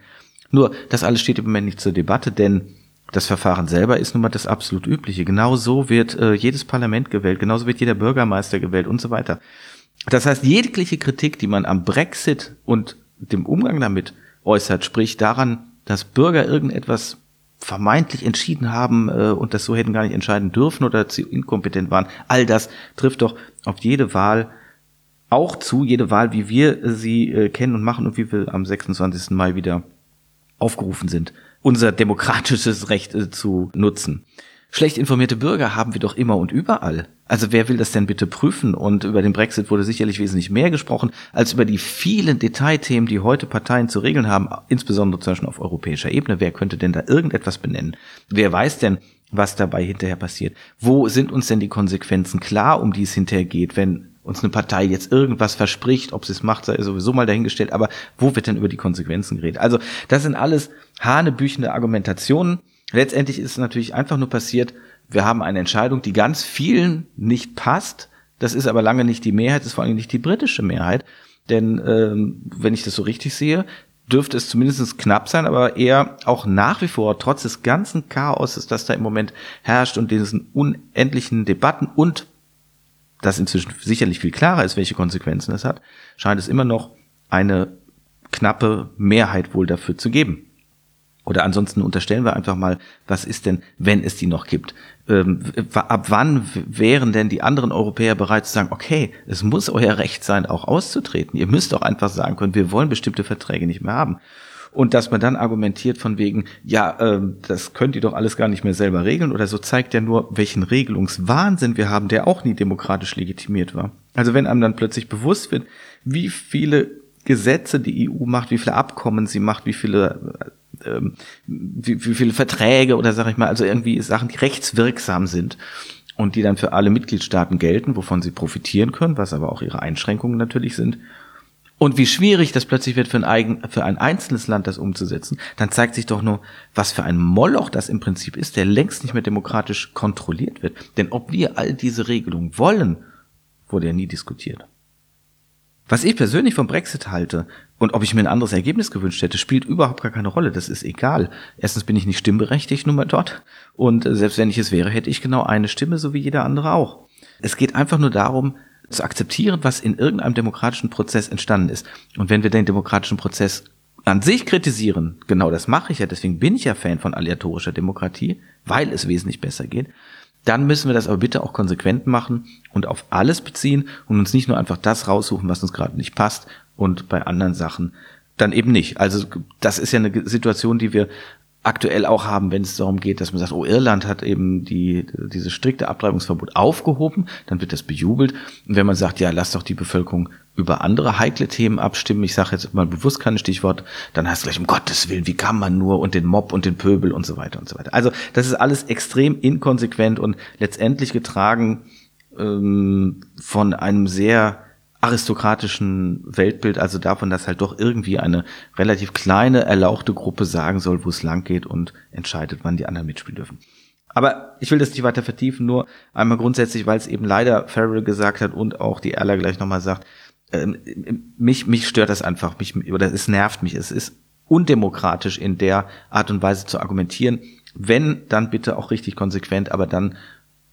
Nur, das alles steht im Moment nicht zur Debatte, denn das Verfahren selber ist nun mal das absolut übliche. Genau so wird äh, jedes Parlament gewählt, genauso wird jeder Bürgermeister gewählt und so weiter. Das heißt, jegliche Kritik, die man am Brexit und dem Umgang damit äußert, sprich daran, dass Bürger irgendetwas vermeintlich entschieden haben äh, und das so hätten gar nicht entscheiden dürfen oder zu inkompetent waren. All das trifft doch auf jede Wahl auch zu, jede Wahl, wie wir sie äh, kennen und machen und wie wir am 26. Mai wieder aufgerufen sind, unser demokratisches Recht äh, zu nutzen. Schlecht informierte Bürger haben wir doch immer und überall. Also wer will das denn bitte prüfen? Und über den Brexit wurde sicherlich wesentlich mehr gesprochen als über die vielen Detailthemen, die heute Parteien zu regeln haben, insbesondere zum Beispiel auf europäischer Ebene. Wer könnte denn da irgendetwas benennen? Wer weiß denn, was dabei hinterher passiert? Wo sind uns denn die Konsequenzen klar, um die es hinterher geht, wenn uns eine Partei jetzt irgendwas verspricht, ob sie es macht, sei sowieso mal dahingestellt, aber wo wird denn über die Konsequenzen geredet? Also das sind alles hanebüchende Argumentationen, Letztendlich ist es natürlich einfach nur passiert, wir haben eine Entscheidung, die ganz vielen nicht passt. Das ist aber lange nicht die Mehrheit, das ist vor allem nicht die britische Mehrheit. Denn ähm, wenn ich das so richtig sehe, dürfte es zumindest knapp sein, aber eher auch nach wie vor, trotz des ganzen Chaos, das da im Moment herrscht und diesen unendlichen Debatten und das inzwischen sicherlich viel klarer ist, welche Konsequenzen das hat, scheint es immer noch eine knappe Mehrheit wohl dafür zu geben. Oder ansonsten unterstellen wir einfach mal, was ist denn, wenn es die noch gibt? Ähm, ab wann wären denn die anderen Europäer bereit zu sagen, okay, es muss euer Recht sein, auch auszutreten. Ihr müsst doch einfach sagen können, wir wollen bestimmte Verträge nicht mehr haben. Und dass man dann argumentiert von wegen, ja, äh, das könnt ihr doch alles gar nicht mehr selber regeln oder so, zeigt ja nur, welchen Regelungswahnsinn wir haben, der auch nie demokratisch legitimiert war. Also wenn einem dann plötzlich bewusst wird, wie viele Gesetze die EU macht, wie viele Abkommen sie macht, wie viele ähm, wie, wie viele Verträge oder sag ich mal, also irgendwie Sachen, die rechtswirksam sind und die dann für alle Mitgliedstaaten gelten, wovon sie profitieren können, was aber auch ihre Einschränkungen natürlich sind. Und wie schwierig das plötzlich wird für ein, eigen, für ein einzelnes Land, das umzusetzen, dann zeigt sich doch nur, was für ein Moloch das im Prinzip ist, der längst nicht mehr demokratisch kontrolliert wird. Denn ob wir all diese Regelungen wollen, wurde ja nie diskutiert. Was ich persönlich vom Brexit halte und ob ich mir ein anderes Ergebnis gewünscht hätte, spielt überhaupt gar keine Rolle. Das ist egal. Erstens bin ich nicht stimmberechtigt nun mal dort. Und äh, selbst wenn ich es wäre, hätte ich genau eine Stimme, so wie jeder andere auch. Es geht einfach nur darum, zu akzeptieren, was in irgendeinem demokratischen Prozess entstanden ist. Und wenn wir den demokratischen Prozess an sich kritisieren, genau das mache ich ja, deswegen bin ich ja Fan von aleatorischer Demokratie, weil es wesentlich besser geht, dann müssen wir das aber bitte auch konsequent machen und auf alles beziehen und uns nicht nur einfach das raussuchen, was uns gerade nicht passt und bei anderen Sachen dann eben nicht. Also das ist ja eine Situation, die wir aktuell auch haben, wenn es darum geht, dass man sagt, oh, Irland hat eben die, dieses strikte Abtreibungsverbot aufgehoben, dann wird das bejubelt. Und wenn man sagt, ja, lass doch die Bevölkerung über andere heikle Themen abstimmen, ich sage jetzt mal bewusst kein Stichwort, dann heißt es gleich, um Gottes Willen, wie kann man nur und den Mob und den Pöbel und so weiter und so weiter. Also das ist alles extrem inkonsequent und letztendlich getragen ähm, von einem sehr aristokratischen Weltbild, also davon, dass halt doch irgendwie eine relativ kleine, erlauchte Gruppe sagen soll, wo es lang geht und entscheidet, wann die anderen mitspielen dürfen. Aber ich will das nicht weiter vertiefen, nur einmal grundsätzlich, weil es eben leider Farrell gesagt hat und auch die Erla gleich nochmal sagt, ähm, mich, mich stört das einfach, mich, oder es nervt mich. Es ist undemokratisch in der Art und Weise zu argumentieren. Wenn, dann bitte auch richtig konsequent, aber dann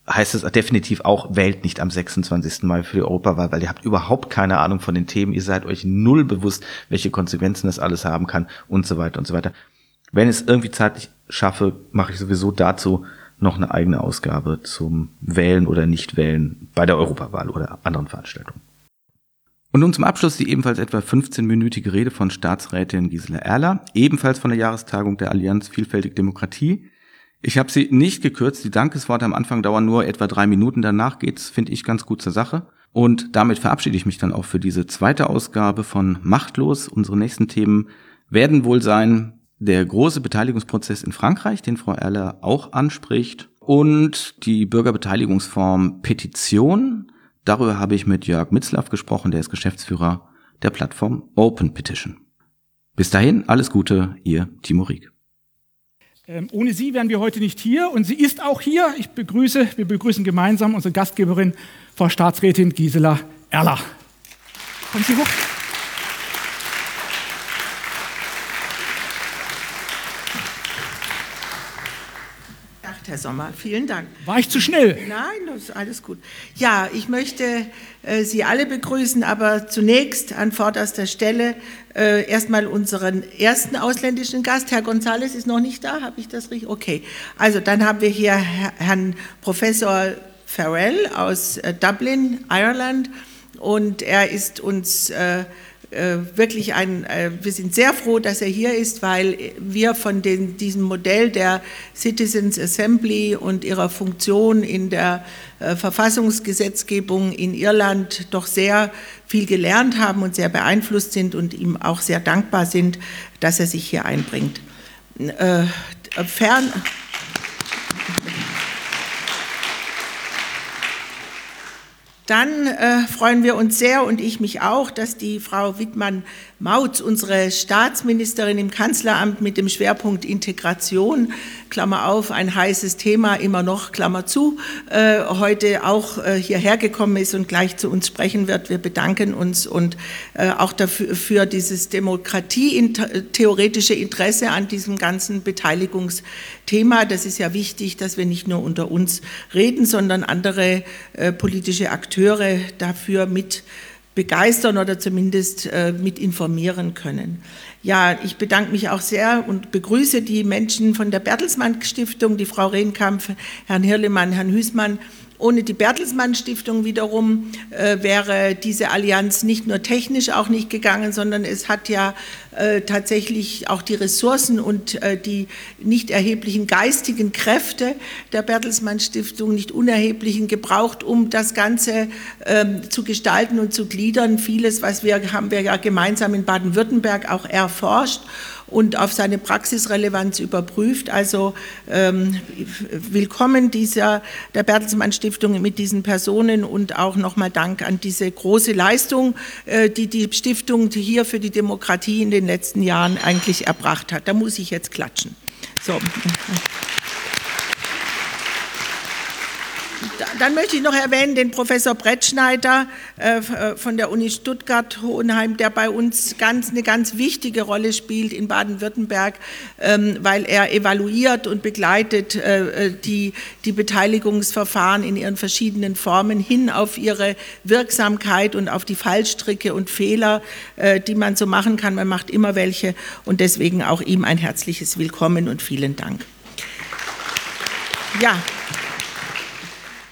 heißt es definitiv auch, wählt nicht am 26. Mai für die Europawahl, weil ihr habt überhaupt keine Ahnung von den Themen, ihr seid euch null bewusst, welche Konsequenzen das alles haben kann und so weiter und so weiter. Wenn es irgendwie zeitlich schaffe, mache ich sowieso dazu noch eine eigene Ausgabe zum Wählen oder Nichtwählen bei der Europawahl oder anderen Veranstaltungen. Und nun zum Abschluss die ebenfalls etwa 15-minütige Rede von Staatsrätin Gisela Erler, ebenfalls von der Jahrestagung der Allianz Vielfältig Demokratie. Ich habe sie nicht gekürzt, die Dankesworte am Anfang dauern nur etwa drei Minuten, danach geht's, finde ich, ganz gut zur Sache. Und damit verabschiede ich mich dann auch für diese zweite Ausgabe von Machtlos. Unsere nächsten Themen werden wohl sein der große Beteiligungsprozess in Frankreich, den Frau Erler auch anspricht, und die Bürgerbeteiligungsform Petition. Darüber habe ich mit Jörg Mitzlaff gesprochen, der ist Geschäftsführer der Plattform Open Petition. Bis dahin, alles Gute, ihr Timo Rieck. Ähm, ohne sie wären wir heute nicht hier und sie ist auch hier. Ich begrüße, wir begrüßen gemeinsam unsere Gastgeberin, Frau Staatsrätin Gisela Erler. Kommen Sie hoch. Herr Sommer. Vielen Dank. War ich zu schnell? Nein, das ist alles gut. Ja, ich möchte äh, Sie alle begrüßen, aber zunächst an vorderster Stelle äh, erstmal unseren ersten ausländischen Gast. Herr González ist noch nicht da, habe ich das richtig? Okay. Also dann haben wir hier Herrn Professor Farrell aus äh, Dublin, Ireland. Und er ist uns äh, äh, wirklich ein, äh, wir sind sehr froh, dass er hier ist, weil wir von den, diesem Modell der Citizens Assembly und ihrer Funktion in der äh, Verfassungsgesetzgebung in Irland doch sehr viel gelernt haben und sehr beeinflusst sind und ihm auch sehr dankbar sind, dass er sich hier einbringt. Äh, fern Dann äh, freuen wir uns sehr und ich mich auch, dass die Frau Wittmann-Mautz, unsere Staatsministerin im Kanzleramt mit dem Schwerpunkt Integration, Klammer auf, ein heißes Thema, immer noch, Klammer zu, äh, heute auch äh, hierher gekommen ist und gleich zu uns sprechen wird. Wir bedanken uns und äh, auch dafür für dieses demokratietheoretische Interesse an diesem ganzen Beteiligungsthema. Das ist ja wichtig, dass wir nicht nur unter uns reden, sondern andere politische Akteure dafür mit begeistern oder zumindest äh, mit informieren können. Ja, ich bedanke mich auch sehr und begrüße die Menschen von der Bertelsmann Stiftung, die Frau Rehnkampf, Herrn Hirlemann, Herrn Hüßmann ohne die Bertelsmann Stiftung wiederum äh, wäre diese Allianz nicht nur technisch auch nicht gegangen, sondern es hat ja äh, tatsächlich auch die Ressourcen und äh, die nicht erheblichen geistigen Kräfte der Bertelsmann Stiftung, nicht unerheblichen gebraucht, um das Ganze ähm, zu gestalten und zu gliedern. Vieles, was wir haben wir ja gemeinsam in Baden-Württemberg auch erforscht und auf seine Praxisrelevanz überprüft. Also ähm, willkommen dieser, der Bertelsmann Stiftung mit diesen Personen und auch nochmal Dank an diese große Leistung, äh, die die Stiftung hier für die Demokratie in den letzten Jahren eigentlich erbracht hat. Da muss ich jetzt klatschen. So. Dann möchte ich noch erwähnen den Professor Brettschneider äh, äh, von der Uni Stuttgart-Hohenheim, der bei uns ganz, eine ganz wichtige Rolle spielt in Baden-Württemberg, ähm, weil er evaluiert und begleitet äh, die, die Beteiligungsverfahren in ihren verschiedenen Formen hin auf ihre Wirksamkeit und auf die Fallstricke und Fehler, die man so machen kann. Man macht immer welche und deswegen auch ihm ein herzliches Willkommen und vielen Dank. Ja.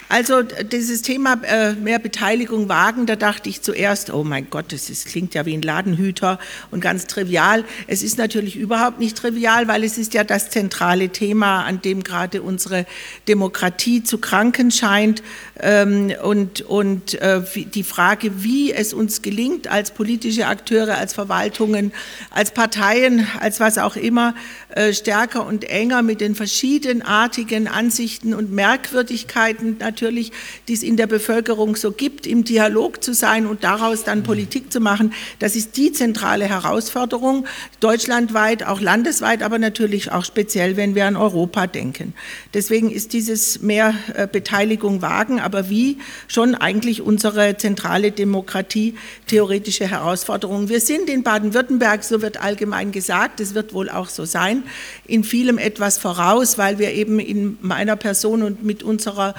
Also dieses Thema äh, mehr Beteiligung wagen, da dachte ich zuerst, oh mein Gott, das ist, klingt ja wie ein Ladenhüter und ganz trivial. Es ist natürlich überhaupt nicht trivial, weil es ist ja das zentrale Thema, an dem gerade unsere Demokratie zu kranken scheint. Ähm, und und äh, die Frage, wie es uns gelingt, als politische Akteure, als Verwaltungen, als Parteien, als was auch immer, äh, stärker und enger mit den verschiedenartigen Ansichten und Merkwürdigkeiten natürlich, die es in der Bevölkerung so gibt, im Dialog zu sein und daraus dann Politik zu machen. Das ist die zentrale Herausforderung, deutschlandweit, auch landesweit, aber natürlich auch speziell, wenn wir an Europa denken. Deswegen ist dieses mehr äh, Beteiligung wagen, aber wie schon eigentlich unsere zentrale Demokratie theoretische Herausforderung. Wir sind in Baden-Württemberg, so wird allgemein gesagt, es wird wohl auch so sein, in vielem etwas voraus, weil wir eben in meiner Person und mit unserer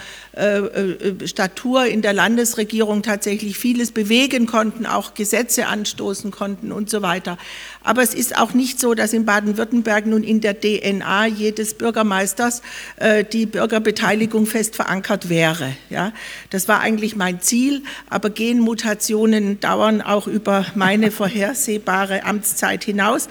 Statur in der Landesregierung tatsächlich vieles bewegen konnten, auch Gesetze anstoßen konnten und so weiter. Aber es ist auch nicht so, dass in Baden-Württemberg nun in der DNA jedes Bürgermeisters äh, die Bürgerbeteiligung fest verankert wäre. Ja, das war eigentlich mein Ziel, aber Genmutationen dauern auch über meine vorhersehbare Amtszeit hinaus.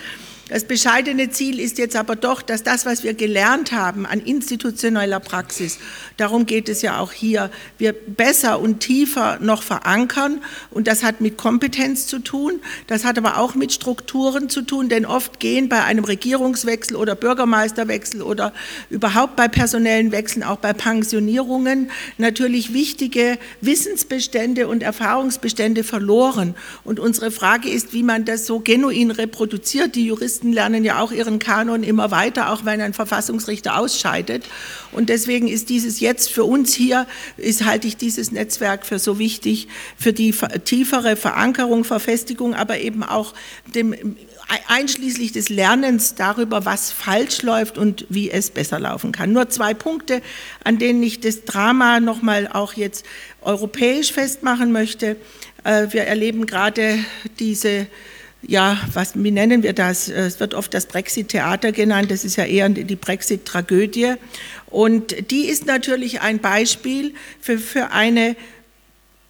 Das bescheidene Ziel ist jetzt aber doch, dass das, was wir gelernt haben an institutioneller Praxis, darum geht es ja auch hier, wir besser und tiefer noch verankern. Und das hat mit Kompetenz zu tun, das hat aber auch mit Strukturen zu tun, denn oft gehen bei einem Regierungswechsel oder Bürgermeisterwechsel oder überhaupt bei personellen Wechseln, auch bei Pensionierungen, natürlich wichtige Wissensbestände und Erfahrungsbestände verloren. Und unsere Frage ist, wie man das so genuin reproduziert. Die Juristen Juristen lernen ja auch ihren Kanon immer weiter, auch wenn ein Verfassungsrichter ausscheidet. Und deswegen ist dieses jetzt für uns hier, ist, halte ich dieses Netzwerk für so wichtig, für die tiefere Verankerung, Verfestigung, aber eben auch dem einschließlich des Lernens darüber, was falsch läuft und wie es besser laufen kann. Nur zwei Punkte, an denen ich das Drama nochmal auch jetzt europäisch festmachen möchte. Äh, wir erleben gerade diese ja, was, wie nennen wir das? Es wird oft das Brexit-Theater genannt, das ist ja eher die Brexit-Tragödie. Und die ist natürlich ein Beispiel für, für eine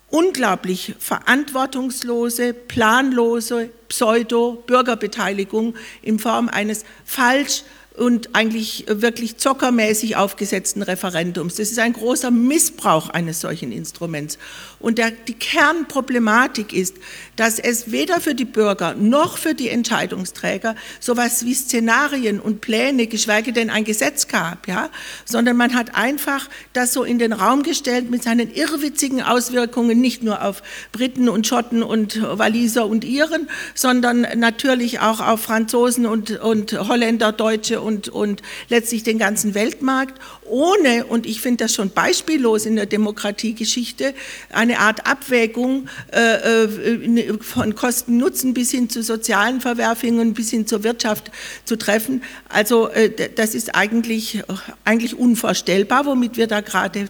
unglaublich verantwortungslose, planlose Pseudo-Bürgerbeteiligung in Form eines falsch und eigentlich wirklich zockermäßig aufgesetzten Referendums. Das ist ein großer Missbrauch eines solchen Instruments. Und der, die Kernproblematik ist, dass es weder für die Bürger noch für die Entscheidungsträger sowas wie Szenarien und Pläne, geschweige denn ein Gesetz gab, ja, sondern man hat einfach das so in den Raum gestellt mit seinen irrwitzigen Auswirkungen nicht nur auf Briten und Schotten und Waliser und Iren, sondern natürlich auch auf Franzosen und, und Holländer, Deutsche und, und letztlich den ganzen Weltmarkt, ohne, und ich finde das schon beispiellos in der Demokratiegeschichte, eine Art Abwägung äh, äh, von Kosten-Nutzen bis hin zu sozialen Verwerfungen, bis hin zur Wirtschaft zu treffen. Also äh, das ist eigentlich, eigentlich unvorstellbar, womit wir da gerade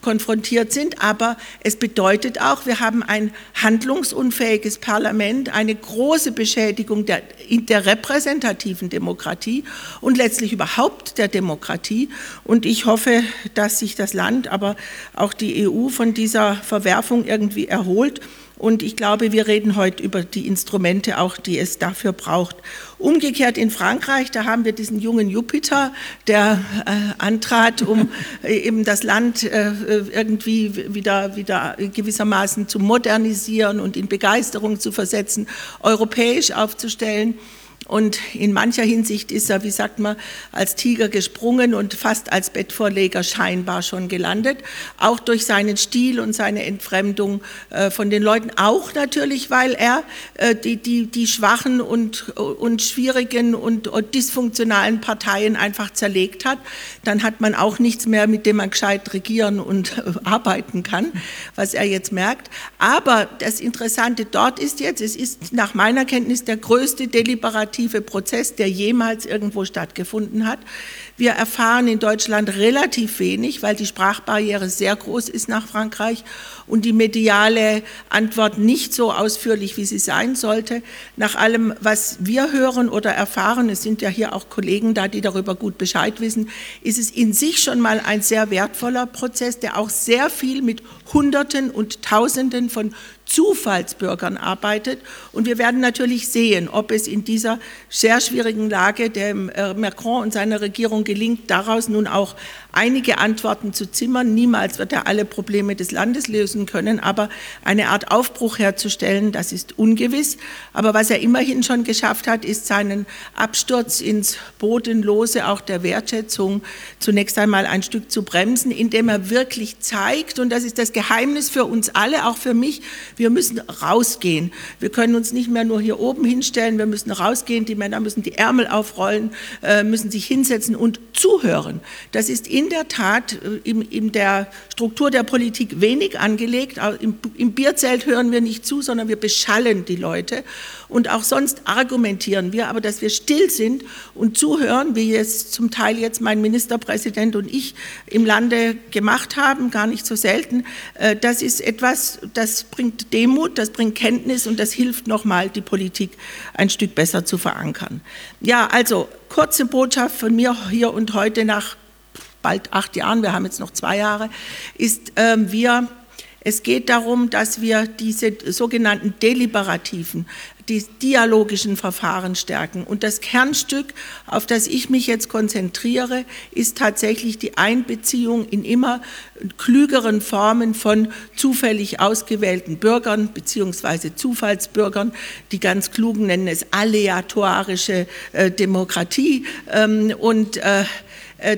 konfrontiert sind. Aber es bedeutet auch, wir haben ein handlungsunfähiges Parlament, eine große Beschädigung der, der repräsentativen Demokratie und letztlich überhaupt der Demokratie. Und ich hoffe, dass sich das Land, aber auch die EU von dieser Verwerfung irgendwie erholt. Und ich glaube, wir reden heute über die Instrumente auch, die es dafür braucht. Umgekehrt in Frankreich, da haben wir diesen jungen Jupiter, der äh, antrat, um äh, eben das Land äh, irgendwie wieder, wieder gewissermaßen zu modernisieren und in Begeisterung zu versetzen, europäisch aufzustellen. Und in mancher Hinsicht ist er, wie sagt man, als Tiger gesprungen und fast als Bettvorleger scheinbar schon gelandet. Auch durch seinen Stil und seine Entfremdung äh, von den Leuten. Auch natürlich, weil er äh, die, die, die schwachen und, und schwierigen und, und dysfunktionalen Parteien einfach zerlegt hat. Dann hat man auch nichts mehr, mit dem man gescheit regieren und äh, arbeiten kann, was er jetzt merkt. Aber das Interessante dort ist jetzt, es ist nach meiner Kenntnis der größte deliberative legislative Prozess, der jemals irgendwo stattgefunden hat. Wir erfahren in Deutschland relativ wenig, weil die Sprachbarriere sehr groß ist nach Frankreich und die mediale Antwort nicht so ausführlich, wie sie sein sollte. Nach allem, was wir hören oder erfahren, es sind ja hier auch Kollegen da, die darüber gut Bescheid wissen, ist es in sich schon mal ein sehr wertvoller Prozess, der auch sehr viel mit Hunderten und Tausenden von Zufallsbürgern arbeitet. Und wir werden natürlich sehen, ob es in dieser sehr schwierigen Lage dem äh, Macron und seiner Regierung gelingt, daraus nun auch einige Antworten zu zimmern. Niemals wird er alle Probleme des Landes lösen können, aber eine Art Aufbruch herzustellen, das ist ungewiss. Aber was er immerhin schon geschafft hat, ist seinen Absturz ins Bodenlose auch der Wertschätzung zunächst einmal ein Stück zu bremsen, indem er wirklich zeigt, und das ist das Geheimnis für uns alle, auch für mich, Wir müssen rausgehen. Wir können uns nicht mehr nur hier oben hinstellen, wir müssen rausgehen, die Männer müssen die Ärmel aufrollen, äh, müssen sich hinsetzen und zuhören. Das ist der Tat äh, in, in der Struktur der Politik wenig angelegt. Im, Im Bierzelt hören wir nicht zu, sondern wir beschallen die Leute. Und auch sonst argumentieren wir, aber dass wir still sind und zuhören, wie es zum Teil jetzt mein Ministerpräsident und ich im Lande gemacht haben, gar nicht so selten, äh, das ist etwas, das bringt Demut, das bringt Kenntnis und das hilft nochmal, die Politik ein Stück besser zu verankern. Ja, also kurze Botschaft von mir hier und heute nach bald acht Jahren, wir haben jetzt noch zwei Jahre, ist, äh, wir es geht darum, dass wir diese sogenannten deliberativen, die dialogischen Verfahren stärken. Und das Kernstück, auf das ich mich jetzt konzentriere, ist tatsächlich die Einbeziehung in immer klügeren Formen von zufällig ausgewählten Bürgern beziehungsweise Zufallsbürgern. Die ganz Klugen nennen es aleatorische äh, Demokratie. Ähm, und äh,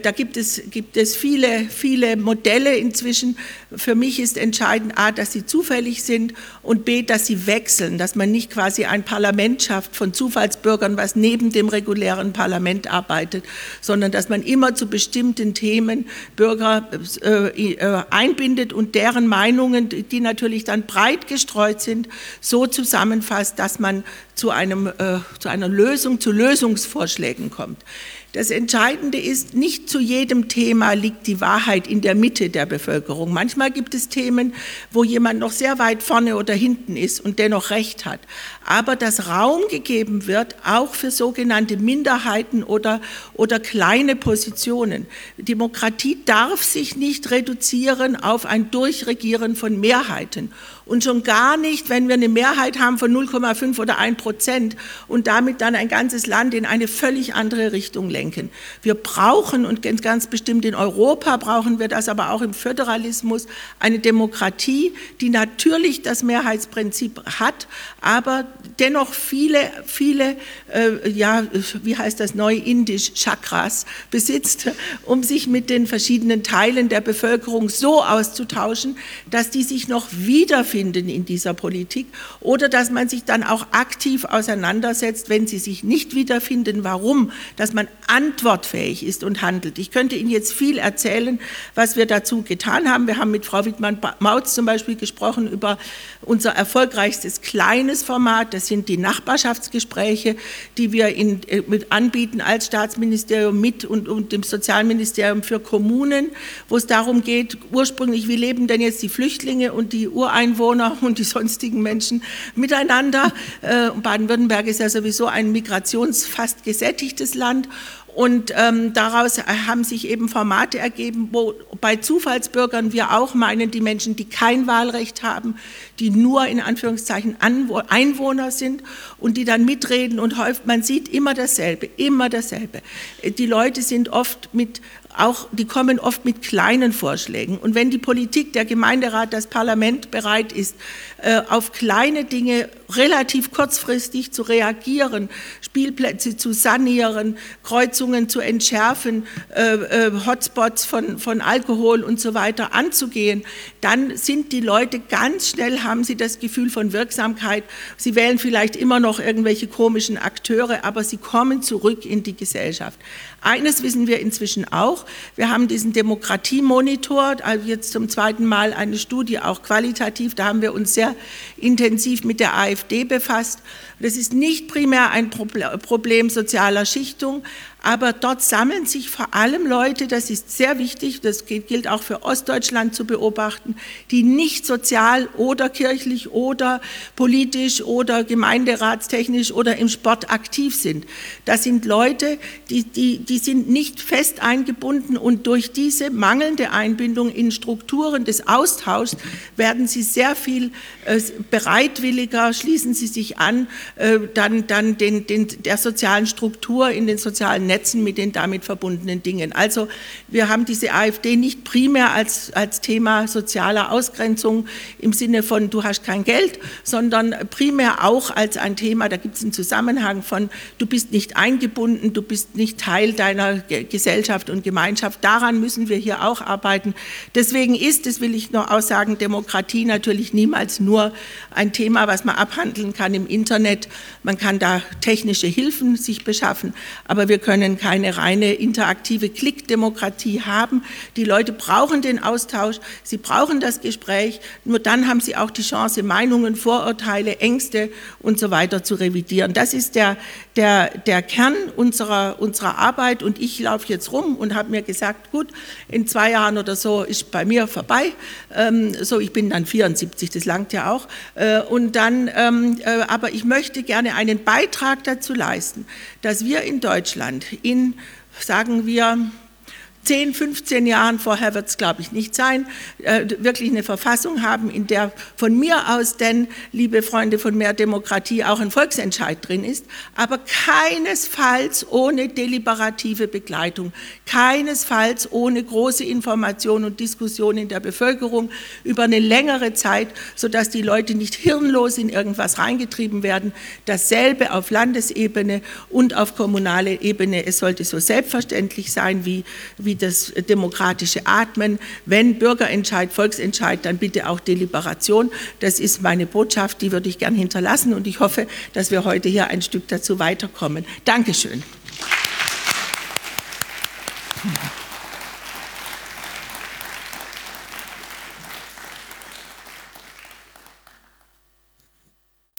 da gibt es, gibt es viele, viele Modelle inzwischen. Für mich ist entscheidend, a, dass sie zufällig sind und b, dass sie wechseln, dass man nicht quasi ein Parlament schafft von Zufallsbürgern, was neben dem regulären Parlament arbeitet, sondern dass man immer zu bestimmten Themen Bürger äh, äh einbindet und deren Meinungen, die natürlich dann breit gestreut sind, so zusammenfasst, dass man zu, einem, äh, zu einer Lösung, zu Lösungsvorschlägen kommt. Das Entscheidende ist, nicht zu jedem Thema liegt die Wahrheit in der Mitte der Bevölkerung. Manchmal gibt es Themen, wo jemand noch sehr weit vorne oder hinten ist und dennoch recht hat. Aber dass Raum gegeben wird, auch für sogenannte Minderheiten oder, oder kleine Positionen. Demokratie darf sich nicht reduzieren auf ein Durchregieren von Mehrheiten. Und schon gar nicht, wenn wir eine Mehrheit haben von 0,5 oder 1 Prozent und damit dann ein ganzes Land in eine völlig andere Richtung lenken. Wir brauchen, und ganz bestimmt in Europa brauchen wir das, aber auch im Föderalismus, eine Demokratie, die natürlich das Mehrheitsprinzip hat, aber dennoch viele, viele, äh, ja, wie heißt das neu-indisch, Chakras besitzt, um sich mit den verschiedenen Teilen der Bevölkerung so auszutauschen, dass die sich noch wieder wiederfinden in dieser Politik oder dass man sich dann auch aktiv auseinandersetzt, wenn sie sich nicht wiederfinden, warum, dass man antwortfähig ist und handelt. Ich könnte Ihnen jetzt viel erzählen, was wir dazu getan haben. Wir haben mit Frau Wittmann-Mautz zum Beispiel gesprochen über unser erfolgreichstes kleines Format, das sind die Nachbarschaftsgespräche, die wir in, äh, mit anbieten als Staatsministerium mit und, und dem Sozialministerium für Kommunen, wo es darum geht, ursprünglich, wie leben denn jetzt die Flüchtlinge und die Ureinwohner Einwohner und die sonstigen Menschen miteinander. Äh, Baden-Württemberg ist ja sowieso ein migrationsfast gesättigtes Land. Und ähm, daraus haben sich eben Formate ergeben, wo bei Zufallsbürgern wir auch meinen, die Menschen, die kein Wahlrecht haben, die nur in Anführungszeichen Einwohner sind und die dann mitreden und häufig, man sieht immer dasselbe, immer dasselbe. Die Leute sind oft mit auch, die kommen oft mit kleinen Vorschlägen. Und wenn die Politik, der Gemeinderat, das Parlament bereit ist, äh, auf kleine Dinge relativ kurzfristig zu reagieren, Spielplätze zu sanieren, Kreuzungen zu entschärfen, äh, äh, Hotspots von, von Alkohol und so weiter anzugehen, dann sind die Leute ganz schnell, haben sie das Gefühl von Wirksamkeit. Sie wählen vielleicht immer noch irgendwelche komischen Akteure, aber sie kommen zurück in die Gesellschaft. Eines wissen wir inzwischen auch. Wir haben diesen Demokratiemonitor, also jetzt zum zweiten Mal eine Studie, auch qualitativ. Da haben wir uns sehr intensiv mit der AfD befasst. Das ist nicht primär ein Problem sozialer Schichtung, aber dort sammeln sich vor allem Leute, das ist sehr wichtig, das gilt auch für Ostdeutschland zu beobachten, die nicht sozial oder kirchlich oder politisch oder gemeinderatstechnisch oder im Sport aktiv sind. Das sind Leute, die, die, die sind nicht fest eingebunden und durch diese mangelnde Einbindung in Strukturen des Austauschs werden sie sehr viel äh, bereitwilliger, schließen sie sich an, äh, dann, dann den, den, der sozialen Struktur in den sozialen Netzen mit den damit verbundenen Dingen. Also wir haben diese AfD nicht primär als, als Thema sozialer Ausgrenzung im Sinne von du hast kein Geld, sondern primär auch als ein Thema, da gibt es einen Zusammenhang von du bist nicht eingebunden, du bist nicht Teil deiner Gesellschaft und Gemeinschaft. Daran müssen wir hier auch arbeiten. Deswegen ist, das will ich noch aussagen, Demokratie natürlich niemals nur ein Thema, was man abhandeln kann im Internet. Man kann da technische Hilfen sich beschaffen, aber wir können keine reine interaktive Klickdemokratie haben. Die Leute brauchen den Austausch, sie brauchen das Gespräch. Nur dann haben sie auch die Chance, Meinungen, Vorurteile, Ängste und so weiter zu revidieren. Das ist der, der, der Kern unserer, unserer Arbeit und ich laufe jetzt rum und habe mir gesagt, gut, in zwei Jahren oder so ist bei mir vorbei. Ähm, so, ich bin dann 74, das langt ja auch. Äh, und dann, ähm, äh, aber ich möchte gerne einen Beitrag dazu leisten, dass wir in Deutschland in, sagen wir, 10, 15 Jahren, vorher wird es, glaube ich, nicht sein, äh, wirklich eine Verfassung haben, in der von mir aus denn, liebe Freunde von mehr Demokratie, auch ein Volksentscheid drin ist, aber keinesfalls ohne deliberative Begleitung, keinesfalls ohne große Information und Diskussion in der Bevölkerung über eine längere Zeit, sodass die Leute nicht hirnlos in irgendwas reingetrieben werden. Dasselbe auf Landesebene und auf kommunaler Ebene. Es sollte so selbstverständlich sein wie, wie wie das demokratische Atmen. Wenn Bürgerentscheid, Volksentscheid, dann bitte auch Deliberation. Das ist meine Botschaft, die würde ich gern hinterlassen und ich hoffe, dass wir heute hier ein Stück dazu weiterkommen. Dankeschön. Applaus